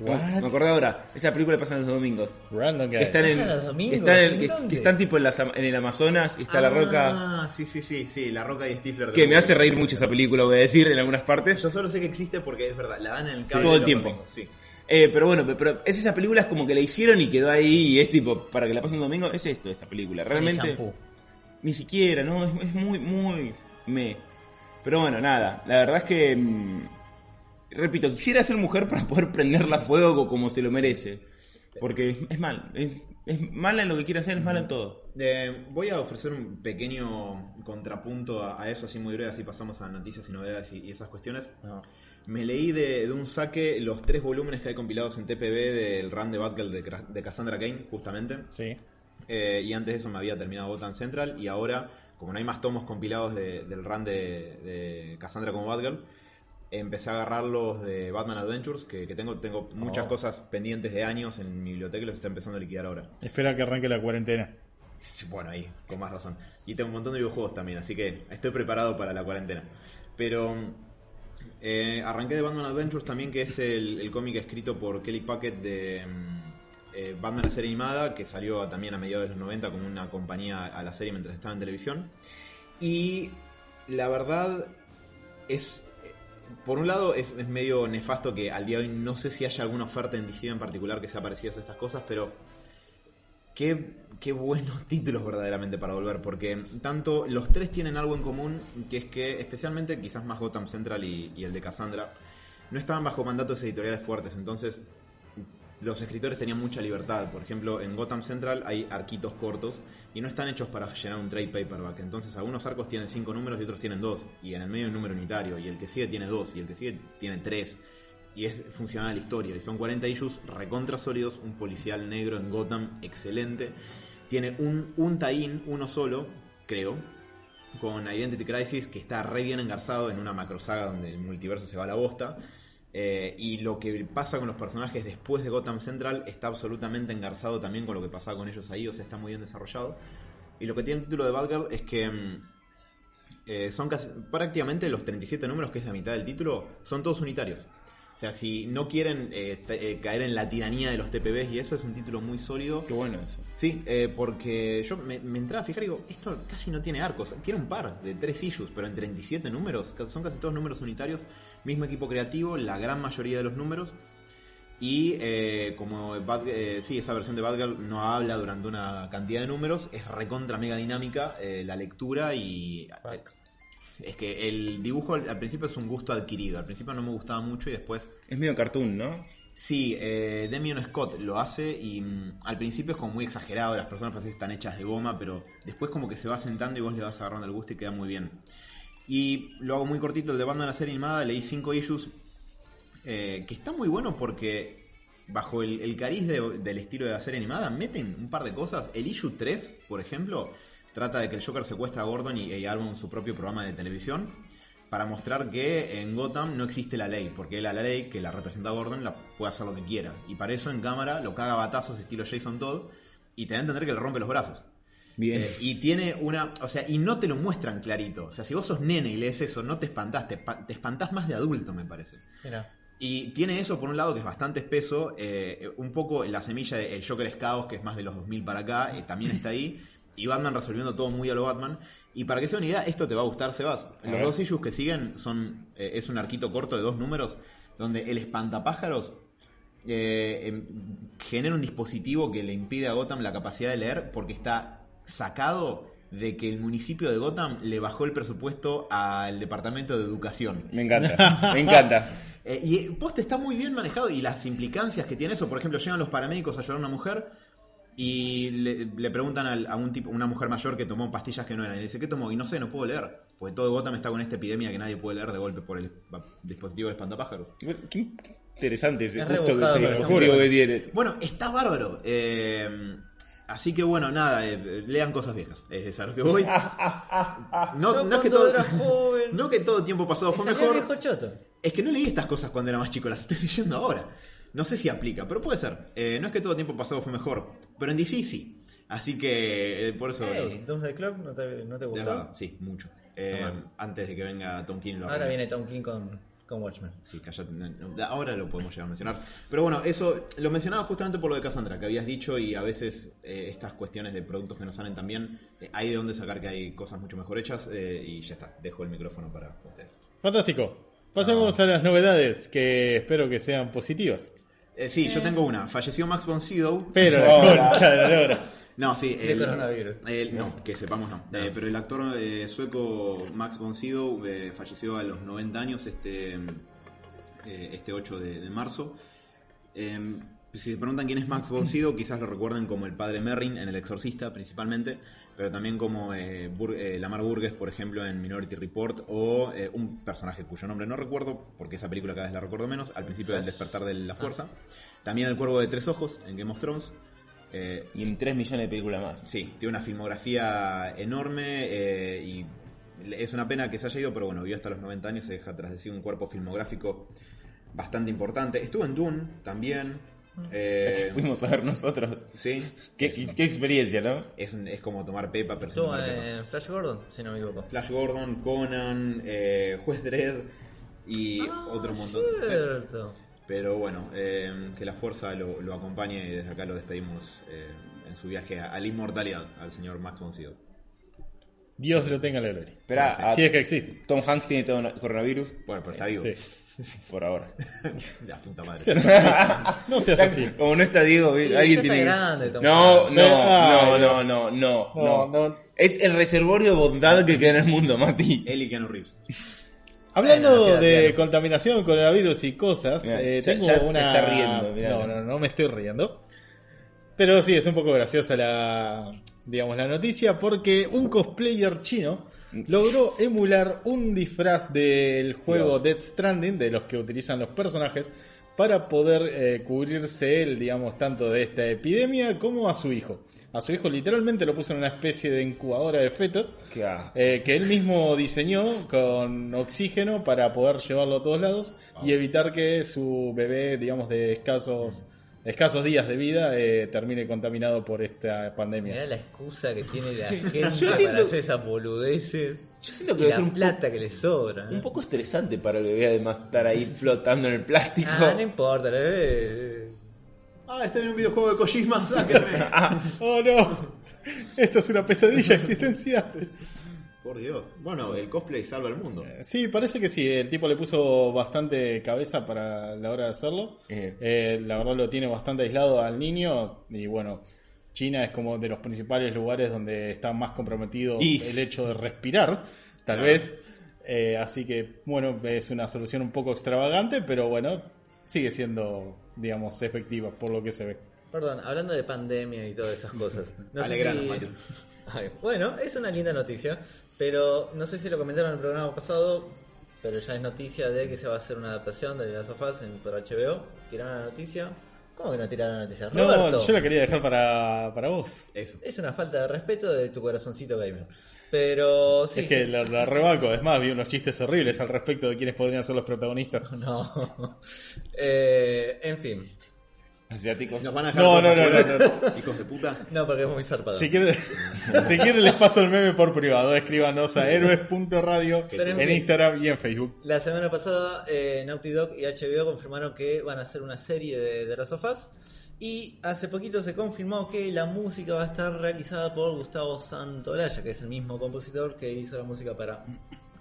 S1: What?
S3: me acordé ahora, esa película pasa en los domingos.
S1: Random guy.
S3: Que están en,
S2: ¿Pasa los domingos?
S3: están en-
S2: ¿En
S3: que, están tipo en, las- en el Amazonas y está La Roca.
S4: Ah, sí, sí, sí, sí, La Roca y Stifler.
S3: Que me hace reír mucho esa película, voy a decir, en algunas partes.
S4: Yo solo sé que existe porque es verdad, la dan en el
S3: Sí,
S4: cable
S3: todo el tiempo.
S4: domingos, sí.
S3: Eh, pero bueno, pero es esa película es como que la hicieron y quedó ahí y es tipo, para que la pasen un domingo, es esto, esta película. Realmente, ni siquiera, ¿no? Es, es muy, muy me. Pero bueno, nada, la verdad es que, mm, repito, quisiera ser mujer para poder prenderla a fuego co- como se lo merece. Porque es mal, es, es mala en lo que quiere hacer, es mala en todo.
S4: Eh, voy a ofrecer un pequeño contrapunto a, a eso, así muy breve, así pasamos a noticias y novedades y, y esas cuestiones.
S2: No.
S4: Me leí de, de un saque los tres volúmenes que hay compilados en TPB del run de Batgirl de, Cassandra Kane, justamente.
S1: Sí.
S4: Eh, y antes de eso me había terminado Gotham Central. Y ahora, como no hay más tomos compilados de- del run de, de Cassandra como Batgirl, empecé a agarrar los de Batman Adventures, que, que tengo, tengo muchas
S1: Oh.
S4: cosas pendientes de años en mi biblioteca y los está empezando a liquidar ahora.
S1: Espera que arranque la cuarentena.
S4: Bueno, ahí, con más razón. Y tengo un montón de videojuegos también, así que estoy preparado para la cuarentena. Pero eh, arranqué de Batman Adventures también, que es el, el cómic escrito por Kelly Packet de mm, eh, Batman la serie animada, que salió también a mediados de los 90 como una compañía a la serie mientras estaba en televisión. Y la verdad es... Por un lado es, medio nefasto que al día de hoy no sé si haya alguna oferta en DC en particular que sea parecida a estas cosas, pero Qué, qué buenos títulos verdaderamente para volver, porque tanto los tres tienen algo en común, que es que especialmente quizás más Gotham Central y el de Cassandra, no estaban bajo mandatos editoriales fuertes, entonces los escritores tenían mucha libertad. Por ejemplo, en Gotham Central hay arquitos cortos y no están hechos para llenar un trade paperback. Entonces algunos arcos tienen cinco números y otros tienen dos, y en el medio hay un número unitario, y el que sigue tiene dos, y el que sigue tiene tres y es funcional la historia. Y son 40 issues recontra sólidos, un policial negro en Gotham excelente. Tiene un, un tie-in, uno solo, creo, con Identity Crisis, que está re bien engarzado en una macro saga donde el multiverso se va a la bosta. Eh, y lo que pasa con los personajes después de Gotham Central está absolutamente engarzado también con lo que pasaba con ellos ahí, o sea, está muy bien desarrollado. Y lo que tiene el título de Batgirl es que mm, eh, son casi, prácticamente los 37 números, que es la mitad del título, son todos unitarios. O sea, si no quieren eh, eh, caer en la tiranía de los TPBs y eso, es un título muy sólido.
S3: Qué bueno eso.
S4: Sí, eh, porque yo me, me entraba a fijar y digo, esto casi no tiene arcos. Tiene un par de tres issues, pero en 37 números, son casi todos números unitarios. Mismo equipo creativo, la gran mayoría de los números. Y eh, como Bad- eh, sí, esa versión de Batgirl no habla durante una cantidad de números, es recontra mega dinámica eh, la lectura y... Es que el dibujo al, al principio es un gusto adquirido. Al principio no me gustaba mucho y después
S3: Es medio cartoon, ¿no?
S4: Sí, eh, Demian Scott lo hace y mm, al principio es como muy exagerado, las personas que están hechas de goma, pero después como que se va sentando y vos le vas agarrando el gusto y queda muy bien. Y lo hago muy cortito, el de Batman la serie animada, leí 5 issues, eh, que está muy bueno porque bajo el, cariz de- del estilo de la serie animada meten un par de cosas. El issue 3, por ejemplo, trata de que el Joker secuestra a Gordon y, y arma su propio programa de televisión para mostrar que en Gotham no existe la ley, porque la, la ley que la representa Gordon la puede hacer lo que quiera. Y para eso en cámara lo caga a batazos estilo Jason Todd y te da a entender que le rompe los brazos.
S3: Bien.
S4: Eh, y tiene una. O sea, y no te lo muestran clarito. O sea, si vos sos nene y lees eso, no te espantás, te, te espantás más de adulto, me parece.
S2: Mira.
S4: Y tiene eso, por un lado, que es bastante espeso. eh, un poco la semilla de El Joker es Caos, que es más de los 2000 para acá, eh, también está ahí. Y Batman resolviendo todo muy a lo Batman. Y para que sea una idea, esto te va a gustar, Sebas. Los dos issues que siguen son es un arquito corto de dos números, donde el espantapájaros em, genera un dispositivo que le impide a Gotham la capacidad de leer porque está sacado de que el municipio de Gotham le bajó el presupuesto al departamento de educación.
S3: Me encanta, me encanta.
S4: Eh, y post está muy bien manejado y las implicancias que tiene eso, por ejemplo, llegan los paramédicos a ayudar a una mujer Y le, le preguntan al- a un tipo, una mujer mayor que tomó pastillas que no eran. Y le dice, ¿qué tomó? Y no sé, no puedo leer. Porque todo Gotham está con esta epidemia que nadie puede leer de golpe por el dispositivo del espantapájaros.
S3: Qué interesante ese
S2: Es
S3: justo
S2: pero está bueno.
S3: que tiene.
S4: Bueno, está bárbaro. Eh, así que bueno, nada, eh, lean cosas viejas. Es a lo que voy. No, no es que todo,
S2: era joven.
S4: no que todo tiempo pasado fue mejor.
S2: viejo choto.
S4: Es que no leí estas cosas cuando era más chico, las estoy leyendo ahora. No sé si aplica, pero puede ser. Eh, no es que todo tiempo pasado fue mejor, pero en DC sí. Así que eh, por eso...
S2: Hey, Doomsday Clock no te, no te
S4: de
S2: gustó.
S4: verdad, sí, mucho. Eh, antes de que venga Tom King lo
S2: Ahora viene Tom King con, con Watchmen.
S4: Sí, callate, ahora lo podemos llegar a mencionar. Pero bueno, eso lo mencionaba justamente por lo de Cassandra, que habías dicho, y a veces eh, estas cuestiones de productos que no salen tan bien, eh, hay de dónde sacar que hay cosas mucho mejor hechas, eh, y ya está, dejo el micrófono para ustedes.
S1: Fantástico. Pasemos a las novedades que espero que sean positivas.
S4: Eh, sí, yo tengo una. Falleció Max von Sydow.
S1: Pero la concha de la lora.
S4: No, sí.
S2: De
S4: el-
S2: coronavirus.
S4: el- no, que sepamos no. Eh, pero el actor eh, sueco Max von Sydow eh, falleció a los 90 años este, este 8 de, de marzo. Eh, si se preguntan quién es Max von Sydow, quizás lo recuerden como el padre Merrin en El Exorcista principalmente, pero también como Bur- Lamar Burgess, por ejemplo, en Minority Report, o un personaje cuyo nombre no recuerdo, porque esa película cada vez la recuerdo menos, al principio del despertar de la fuerza. También El Cuervo de Tres Ojos en Game of Thrones. Eh,
S3: Y en 3 millones de películas más.
S4: Sí, tiene una filmografía enorme eh, y es una pena que se haya ido, pero bueno, vivió hasta los 90 años, se deja tras de sí un cuerpo filmográfico bastante importante. Estuvo en Dune también. eh,
S3: Fuimos a ver nosotros.
S4: sí,
S3: Qué, qué experiencia, ¿no?
S4: es, un- es como tomar pepa, pero
S2: Estuvo en Flash Gordon, si no me equivoco.
S4: Flash Gordon, Conan, eh, Juez Dredd y
S2: Ah,
S4: otro montón.
S2: Cierto.
S4: Pero bueno, eh, que la fuerza lo, lo acompañe y desde acá lo despedimos eh, en su viaje a, a la inmortalidad al señor Max von Sydow.
S1: Dios lo tenga en la gloria.
S3: Espera, a-
S1: Si es que existe.
S3: Tom Hanks tiene todo el coronavirus
S4: Bueno, pero está vivo.
S1: Sí.
S3: por ahora.
S4: La puta madre.
S1: No seas así.
S3: Como no está Diego,
S2: Sí,
S3: alguien tiene
S2: grande, Tom
S3: No, no, no, no, no, No,
S1: no.
S3: no. Es el reservorio de bondad que queda en el mundo, Mati.
S4: Él y Keanu Reeves.
S1: Hablando
S2: Bueno,
S1: de
S2: claro.
S1: contaminación, coronavirus y cosas,
S3: Mira,
S1: eh,
S3: ya-
S1: tengo
S3: ya se
S1: una.
S3: está riendo, mirá.
S1: no, no, no me estoy riendo. Pero sí, es un poco graciosa la, digamos, la noticia porque un cosplayer chino logró emular un disfraz del juego
S3: Dios.
S1: Death Stranding, de los que utilizan los personajes, para poder eh, cubrirse él, digamos, tanto de esta epidemia como a su hijo. A su hijo literalmente lo puso en una especie de incubadora de feto eh, que él mismo diseñó con oxígeno para poder llevarlo a todos lados y evitar que su bebé, digamos, de escasos, escasos días de vida eh, termine contaminado por esta pandemia.
S2: Mirá la excusa que tiene la gente para
S3: siento-
S2: hacer esas boludeces.
S3: Yo siento que
S2: y
S3: debe
S2: la
S3: ser un,
S2: plata que le sobra. ¿eh?
S3: un poco estresante para el bebé además estar ahí flotando en el plástico.
S2: Ah, no importa, la bebé.
S4: Ah, está en un videojuego de Kojima, sáquenme.
S1: ¡Oh no! Esto es una pesadilla existencial.
S4: Por Dios. Bueno, el cosplay salva el mundo.
S1: Sí, parece que sí. El tipo le puso bastante cabeza para la hora de hacerlo.
S3: Eh.
S1: Eh, la verdad lo tiene bastante aislado al niño. Y bueno, China es como de los principales lugares donde está más comprometido
S3: Y-
S1: el hecho de respirar. Tal
S4: Claro.
S1: vez. Eh, así que, bueno, es una solución un poco extravagante, pero bueno, sigue siendo, digamos, efectiva por lo que se ve.
S2: Perdón, hablando de pandemia y todas esas cosas. No
S4: Alegranos,
S2: si-
S4: Mario.
S2: Ay, Bueno, es una linda noticia, pero no sé si lo comentaron en el programa pasado, pero ya es noticia de que se va a hacer una adaptación de las sofás en, por HBO. ¿Tiraron la noticia? ¿Cómo que no tiraron la noticia?
S1: No,
S2: Roberto,
S1: yo la quería dejar para, para vos.
S4: Eso.
S2: es una falta de respeto de tu corazoncito gamer. Pero sí.
S1: es que
S2: sí.
S1: la, la rebanco. Es más, vi unos chistes horribles al respecto de quiénes podrían ser los protagonistas.
S2: No. Eh, en fin.
S3: Asiáticos.
S4: Nos van a dejar
S1: No, no, no,
S4: afuera,
S1: no,
S4: Hijos de puta.
S2: No, porque es muy zarpado.
S1: Si quieren, si quieren les paso el meme por privado. Escríbanos a héroes.radio
S2: en
S1: en. Instagram y en Facebook.
S2: La semana pasada eh, Naughty Dog y HBO confirmaron que van a hacer una serie de, de Last of Us. Y hace poquito se confirmó que la música va a estar realizada por Gustavo Santolaya, que es el mismo compositor que hizo la música para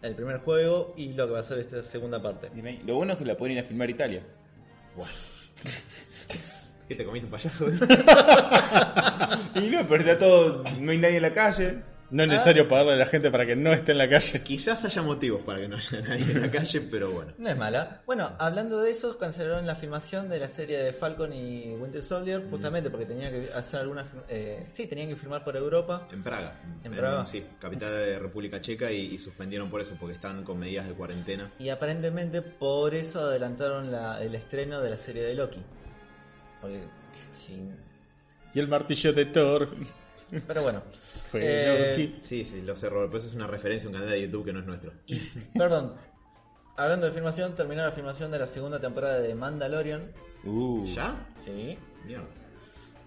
S2: el primer juego y lo que va a ser esta segunda parte.
S3: Lo bueno es que la pueden ir a filmar a Italia.
S4: Bueno. ¿Qué te comiste un payaso?
S3: Y no, pero está todo. No hay nadie en la calle.
S1: No es necesario pagarle a la gente para que no esté en la calle.
S4: Quizás haya motivos para que no haya nadie en la calle, pero bueno.
S2: No es mala. Bueno, hablando de eso, cancelaron la filmación de la serie de Falcon y Winter Soldier, justamente porque tenían que hacer algunas. Eh, sí, tenían que filmar por Europa.
S4: En Praga.
S2: ¿En Praga?
S4: Sí, capital de República Checa y, y suspendieron por eso, porque están con medidas de cuarentena.
S2: Y aparentemente por eso adelantaron la- el estreno de la serie de Loki. Porque, sí.
S1: Y el martillo de Thor.
S2: Pero bueno.
S1: Fue
S2: Eh.
S4: Sí, sí, lo sé, Robert, pero eso es una referencia a un canal de YouTube que no es nuestro.
S2: Perdón. Hablando de filmación, terminó la filmación de la segunda temporada de Mandalorian.
S3: Uh.
S4: ¿Ya?
S2: Sí.
S4: Mierda.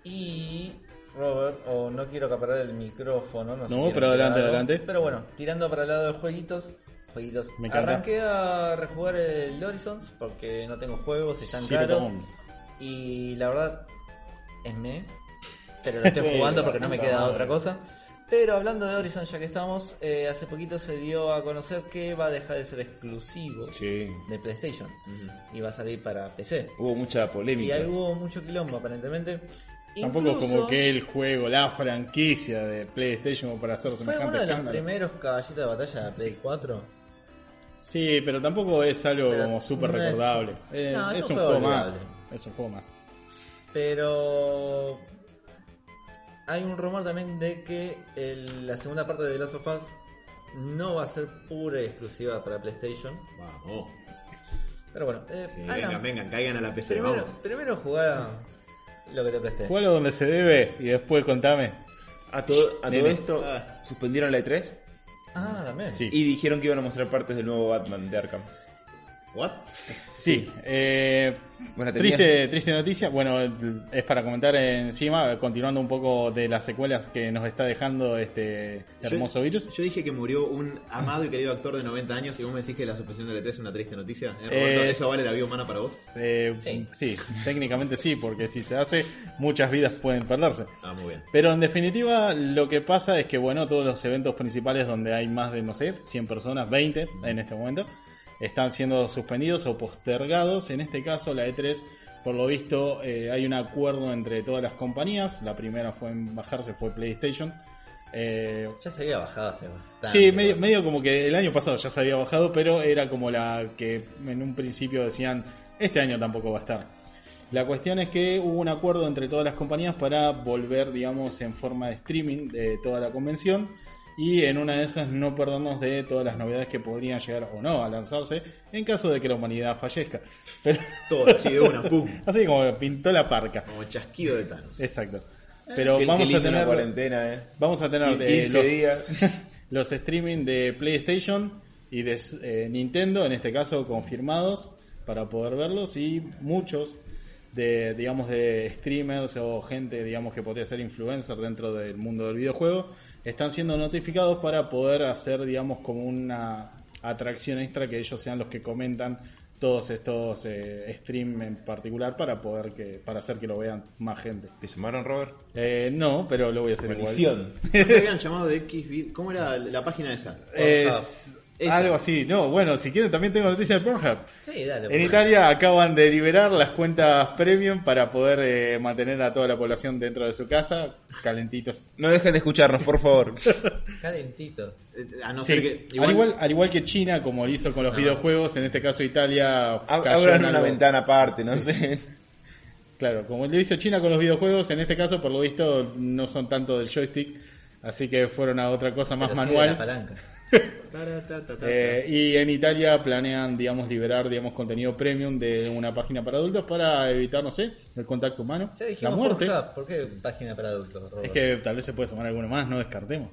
S2: Y Robert, o no quiero acaparar el micrófono, no sé.
S1: No, pero adelante, adelante.
S2: Pero bueno, tirando para el lado de jueguitos, jueguitos.
S1: Me encanta.
S2: Arranqué a rejugar el Horizons porque no tengo juegos, están
S1: Sí,
S2: caros. Y la verdad, es me. Pero lo estoy jugando porque no me queda otra cosa. Pero hablando de Horizon, ya que estamos, eh, hace poquito se dio a conocer que va a dejar de ser exclusivo
S3: Sí.
S2: de PlayStation y va a salir para PC.
S3: Hubo mucha
S2: Y
S3: polémica.
S2: ahí hubo mucho quilombo aparentemente.
S1: Tampoco es como
S2: Incluso
S1: que el juego, la franquicia de PlayStation para hacer
S2: Fue
S1: semejante
S2: uno de los primeros caballitos de batalla de Play 4.
S1: Sí, pero tampoco es algo
S2: Pero
S1: como súper
S2: no es-
S1: recordable. Eh,
S2: no,
S1: es,
S2: es
S1: un
S2: un
S1: juego,
S2: juego
S1: más.
S2: olvidable.
S1: Es un juego más.
S2: Pero hay un rumor también de que el- la segunda parte de The Last of Us no va a ser pura y exclusiva para PlayStation.
S4: Vamos.
S2: Pero bueno, eh,
S4: Sí,
S2: Alan,
S4: vengan, vengan, caigan a la PC,
S2: primero,
S4: vamos.
S2: primero jugar lo que te presté.
S1: Jugalo donde se debe y después contame.
S3: A todo, a todo
S1: Nene.
S3: esto,
S4: Ah.
S3: suspendieron la E3
S2: Ah, también.
S1: Sí.
S3: y dijeron que iban a mostrar partes del nuevo Batman de Arkham.
S4: ¿What?
S1: Sí, eh,
S3: Bueno,
S1: triste, triste noticia. Bueno, es para comentar encima, continuando un poco de las secuelas que nos está dejando este hermoso
S4: yo,
S1: virus.
S4: Yo dije que murió un amado y querido actor de 90 años y vos me decís que la suspensión del E3 es una triste noticia. ¿Eh, Roberto? ¿Eso vale la vida humana para vos?
S1: Eh,
S2: Sí.
S1: sí, técnicamente sí, porque si se hace, muchas vidas pueden perderse.
S4: Ah, muy bien.
S1: Pero en definitiva, lo que pasa es que, bueno, todos los eventos principales donde hay más de, no sé, 100 personas, 20 en este momento, están siendo suspendidos o postergados. En este caso, la E3, por lo visto, eh, hay un acuerdo entre todas las compañías. La primera fue en bajarse, fue PlayStation. Eh,
S2: Ya se había bajado hace bastante.
S1: Sí, medio, medio como que el año pasado ya se había bajado, pero era como la que en un principio decían, este año tampoco va a estar. La cuestión es que hubo un acuerdo entre todas las compañías para volver, digamos, en forma de streaming de toda la convención y en una de esas no perdernos de todas las novedades que podrían llegar o no a lanzarse en caso de que la humanidad fallezca. Pero
S4: Todo así de una, pum.
S1: así como pintó la parca.
S4: Como chasquido de Thanos.
S1: Exacto. Pero
S3: Qué-
S1: vamos
S3: qué
S1: a tener
S3: cuarentena, eh.
S1: Vamos a tener
S3: Qui-
S1: eh,
S3: 15
S1: los,
S3: días.
S1: los streaming de PlayStation y de eh, Nintendo, en este caso confirmados, para poder verlos y muchos de, digamos, de streamers o gente, digamos, que podría ser influencer dentro del mundo del videojuego, están siendo notificados para poder hacer, digamos, como una atracción extra que ellos sean los que comentan todos estos eh, stream en particular para poder que para hacer que lo vean más gente.
S3: ¿Te llamaron, Robert?
S1: Eh, no, pero lo voy a hacer igual.
S3: Maldición.
S4: ¿No te habían llamado de X ¿Cómo era la página esa?
S1: Es
S4: Esa.
S1: algo así. No, bueno, si quieren también tengo noticias de Pornhub.
S2: Sí, dale.
S1: En
S2: pues.
S1: Italia acaban de liberar las cuentas premium para poder eh, mantener a toda la población dentro de su casa calentitos.
S3: No dejen de escucharnos, por favor.
S2: Calentito.
S4: Eh, A no
S1: Sí,
S4: ser que.
S1: Al, igual, al igual que China, como lo hizo con los
S2: No.
S1: videojuegos, en este caso Italia
S3: Abran una
S1: algo-
S3: ventana aparte, no sé.
S1: Claro, como lo hizo China con los videojuegos, en este caso, por lo visto, no son tanto del joystick, así que fueron a otra cosa más
S2: Pero sí de la
S1: manual.
S2: palanca.
S1: Eh, y en Italia planean, digamos, liberar, digamos, contenido premium de una página para adultos para evitar, no sé, el contacto humano,
S2: Ya
S1: la
S2: dijimos
S1: muerte.
S2: ¿Por qué página para adultos? Robert?
S1: Es que tal vez se puede sumar alguno más, no descartemos.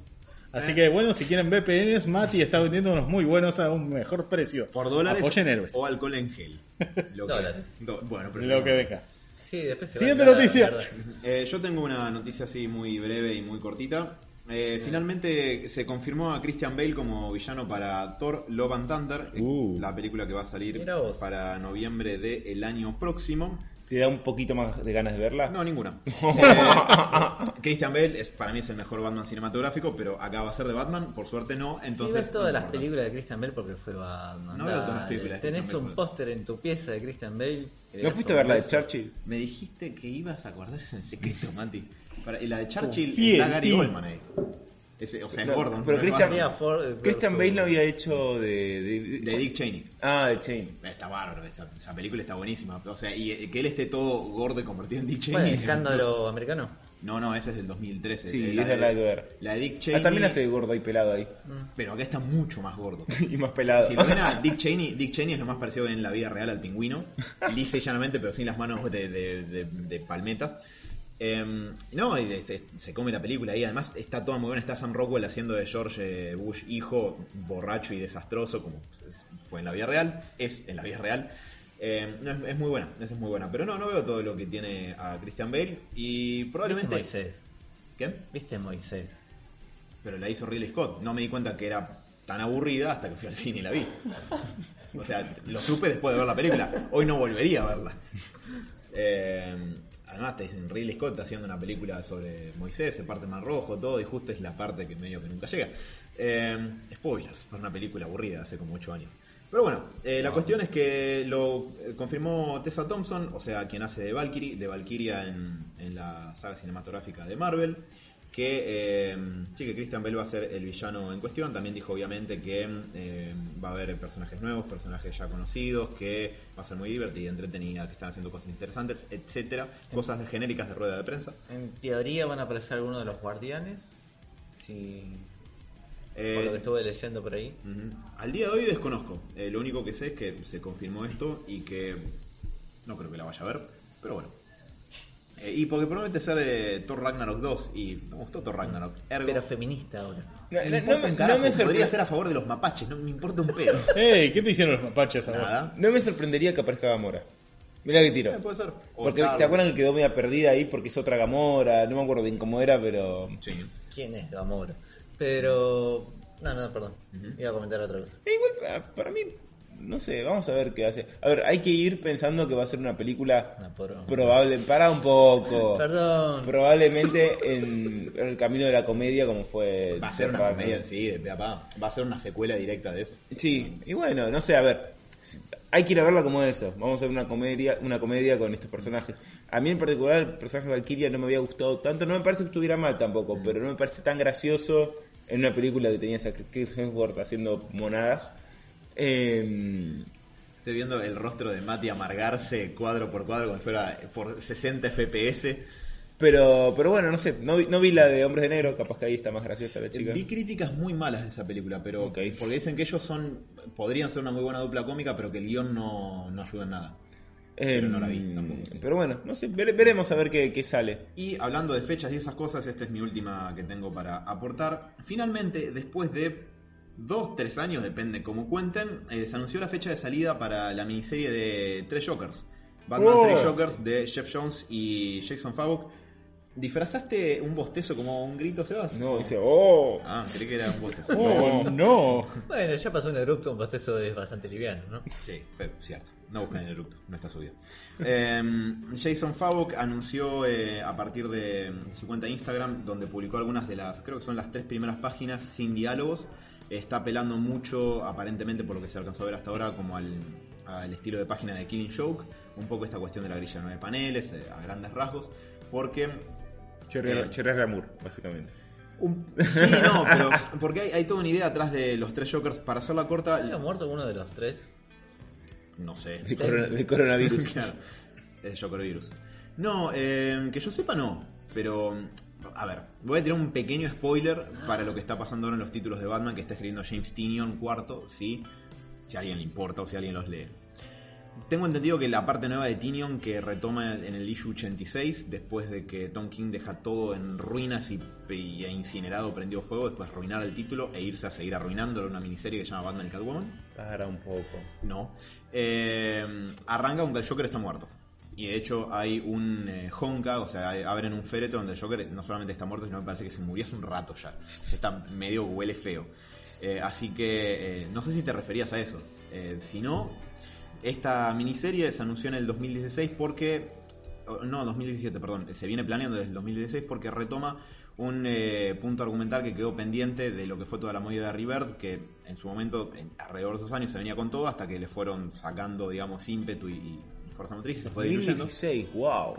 S1: Así que bueno, si quieren VPNs, Mati está vendiendo unos muy buenos a un mejor precio.
S4: Por dólares
S1: Apoyen héroes.
S4: o alcohol en gel. Lo que-
S2: Dólares.
S4: Do- bueno, pero
S1: Lo que venga.
S2: Sí, después se
S1: Siguiente
S2: va a la
S1: noticia.
S4: Eh, yo tengo una noticia así muy breve y muy cortita. Eh, finalmente se confirmó a Christian Bale como villano para Thor Love and Thunder,
S3: Uh.
S4: la película que va a salir para noviembre del año próximo.
S3: ¿Te da un poquito más de ganas de verla?
S4: No, ninguna. Eh, Christian Bale es, para mí es el mejor Batman cinematográfico, pero acá va a ser de Batman, por suerte no. Entonces,
S2: sí, ves todas
S4: no
S2: las
S4: importa.
S2: películas de Christian Bale porque fue Batman.
S4: No veo todas las películas de
S2: Tenés
S4: Christian
S2: un póster en tu pieza de Christian Bale.
S3: ¿No fuiste a ver la de. Churchill?
S4: Me dijiste que ibas a guardar ese en secreto, Mati. Para- y la de Churchill
S1: Confía
S4: está
S1: en
S4: Gary
S1: ti.
S4: Oldman ahí. Ese- o sea,
S3: No,
S4: es Gordon.
S3: pero
S4: no es
S3: Christian-
S4: Batman.
S2: Había Ford
S3: Christian Bale lo había hecho de... de-
S4: De Dick Cheney.
S3: Ah, de Chain.
S4: Está bárbaro, esa, esa película está buenísima. O sea, y eh, que él esté todo gordo y convertido en Dick
S2: ¿Cuál,
S4: Cheney.
S2: el escándalo americano?
S4: No, no, esa es del 2013.
S3: Sí,
S4: Eh,
S3: esa la de ver.
S4: La de Dick Cheney.
S3: Ah, también hace gordo y pelado ahí.
S4: Pero acá está mucho más gordo.
S3: y más pelado.
S4: Si lo ven a Dick Cheney, Dick Cheney es lo más parecido en la vida real al pingüino. Lisa y llanamente, pero sin las manos de, de- de- de palmetas. Em, no, y este, se come la película ahí. Además, está toda muy buena. Está Sam Rockwell haciendo de George eh, Bush, hijo, borracho y desastroso, como fue en la vida real. Es en la vida real. Em, no, es, es muy buena, esa es muy buena. Pero no, no veo todo lo que tiene a Christian Bale. Y
S2: ¿Viste
S4: probablemente.
S2: Moisés?
S4: ¿Qué?
S2: ¿Viste Moisés?
S4: pero la hizo Ridley Scott. No me di cuenta que era tan aburrida hasta que fui al cine y la vi. O sea, lo supe después de ver la película. Hoy no volvería a verla. Eh, además te dicen Ridley Scott está haciendo una película sobre Moisés, se parte más rojo, todo, y justo es la parte que medio que nunca llega. Eh, spoilers, fue una película aburrida hace como 8 años. Pero bueno, eh, la cuestión es que lo eh, confirmó Tessa Thompson, o sea, quien hace de Valkyrie, de Valkyria en, en la saga cinematográfica de Marvel, que eh, sí, que Christian Bale va a ser el villano en cuestión. También dijo obviamente que eh, va a haber personajes nuevos, personajes ya conocidos, que va a ser muy divertida, entretenida, que están haciendo cosas interesantes, etcétera, cosas genéricas de rueda de prensa.
S2: En teoría van a aparecer algunos de los guardianes. Sí.
S4: Eh,
S2: por lo que estuve leyendo por ahí.
S4: Al día de hoy desconozco. Eh, lo único que sé es que se confirmó esto y que no creo que la vaya a ver, pero bueno. Eh, y porque promete ser eh, Thor Ragnarok 2 y me gustó Thor Ragnarok. Ergo,
S2: Pero feminista ahora.
S3: No,
S4: me
S3: no-
S4: importa
S3: no me-
S4: un carajo,
S3: no me
S4: podría ser a favor de los mapaches, no me importa un pedo.
S1: Ey, ¿qué te hicieron los mapaches a vos?
S3: No me sorprendería que aparezca Gamora. Mira que tiro.
S4: Eh, puede ser. O
S3: Porque te acuerdan que quedó media perdida ahí porque es otra Gamora, no me acuerdo bien cómo era, pero...
S4: Sí.
S2: ¿Quién es Gamora? Pero. No, no, perdón. Iba a comentar otra cosa.
S3: Eh, igual, ah, para mí, no sé, vamos a ver qué hace. A ver, hay que ir pensando que va a ser una película
S2: poronga.
S3: probable, para un poco.
S2: Perdón.
S3: Probablemente en, en el camino de la comedia como fue...
S4: Va a ser una comedia, sí, de pe a pa. Va a ser una secuela directa de eso.
S3: Sí, y bueno, no sé, a ver, hay que ir a verla como eso. Vamos a ver una comedia, una comedia con estos personajes. A mí en particular el personaje de Valkyria no me había gustado tanto, no me parece que estuviera mal tampoco, pero no me parece tan gracioso en una película que tenías a Chris Hemsworth haciendo monadas. Eh,
S4: Estoy viendo el rostro de Mati amargarse cuadro por cuadro como si fuera por 60 FPS.
S3: pero, pero bueno, no sé, no vi, no vi la de Hombres de Negro, capaz que ahí está más graciosa la chica.
S4: Vi críticas muy malas de esa película, pero
S3: Ok.
S4: porque dicen que ellos son podrían ser una muy buena dupla cómica, pero que el guion no, no ayuda en nada. pero no la vi
S3: Eh,
S4: tampoco.
S3: Pero bueno, no sé, vere- veremos a ver qué, qué sale.
S4: Y hablando de fechas y esas cosas, esta es mi última que tengo para aportar. Finalmente, después de dos, tres años, depende cómo cuenten, eh, se anunció la fecha de salida para la miniserie de Tres Jokers. Batman
S3: Oh.
S4: Tres Jokers de Jeff Jones y Jason Favok. ¿Disfrazaste un bostezo como un grito, Sebas?
S3: No, dice, oh,
S4: Ah, creí que era un bostezo.
S1: Oh, no.
S2: Bueno, ya pasó un erupto, un bostezo es bastante liviano, ¿no?
S4: Sí, fue cierto. No busquen el eructo, no está subido. Eh, Jason Favok anunció eh, a partir de su cuenta de Instagram, donde publicó algunas de las, creo que son las tres primeras páginas sin diálogos. Está apelando mucho, aparentemente por lo que se alcanzó a ver hasta ahora, como al, al estilo de página de Killing Joke. Un poco esta cuestión de la grilla de nueve paneles, eh, a grandes rasgos. Porque
S3: Cherry,
S4: Eh.
S3: Ramour, básicamente.
S4: un- sí, no, pero porque hay, hay toda una idea atrás de los tres Jokers. Para hacerla corta,
S2: ¿Había muerto uno de los tres?
S4: no sé.
S3: De, corona- de coronavirus.
S4: Claro, el Joker Virus. No, eh, que yo sepa no, pero a ver, voy a tirar un pequeño spoiler para lo que está pasando ahora en los títulos de Batman que está escribiendo James Tinion cuarto, sí, si a alguien le importa o si alguien los lee. Tengo entendido que la parte nueva de Tinion que retoma en el issue 86, después de que Tom King deja todo en ruinas y, y e incinerado, prendió fuego, después arruinar el título e irse a seguir arruinándolo en una miniserie que se llama Batman y Catwoman.
S3: Para un poco.
S4: No. Eh, arranca donde el Joker está muerto. Y de hecho hay un eh, Honka, o sea, abren un féretro donde el Joker no solamente está muerto, sino que parece que se murió hace un rato ya. Está medio huele feo. Eh, así que eh, no sé si te referías a eso. Si no, esta miniserie se anunció en el 2016 porque... No, 2017, perdón. Se viene planeando desde el 2016 porque retoma un punto argumental que quedó pendiente de lo que fue toda la movida de Rebirth, que en su momento, en- alrededor de esos años, se venía con todo hasta que le fueron sacando, digamos, ímpetu y motriz y se fue diluyendo.
S3: 2016, wow.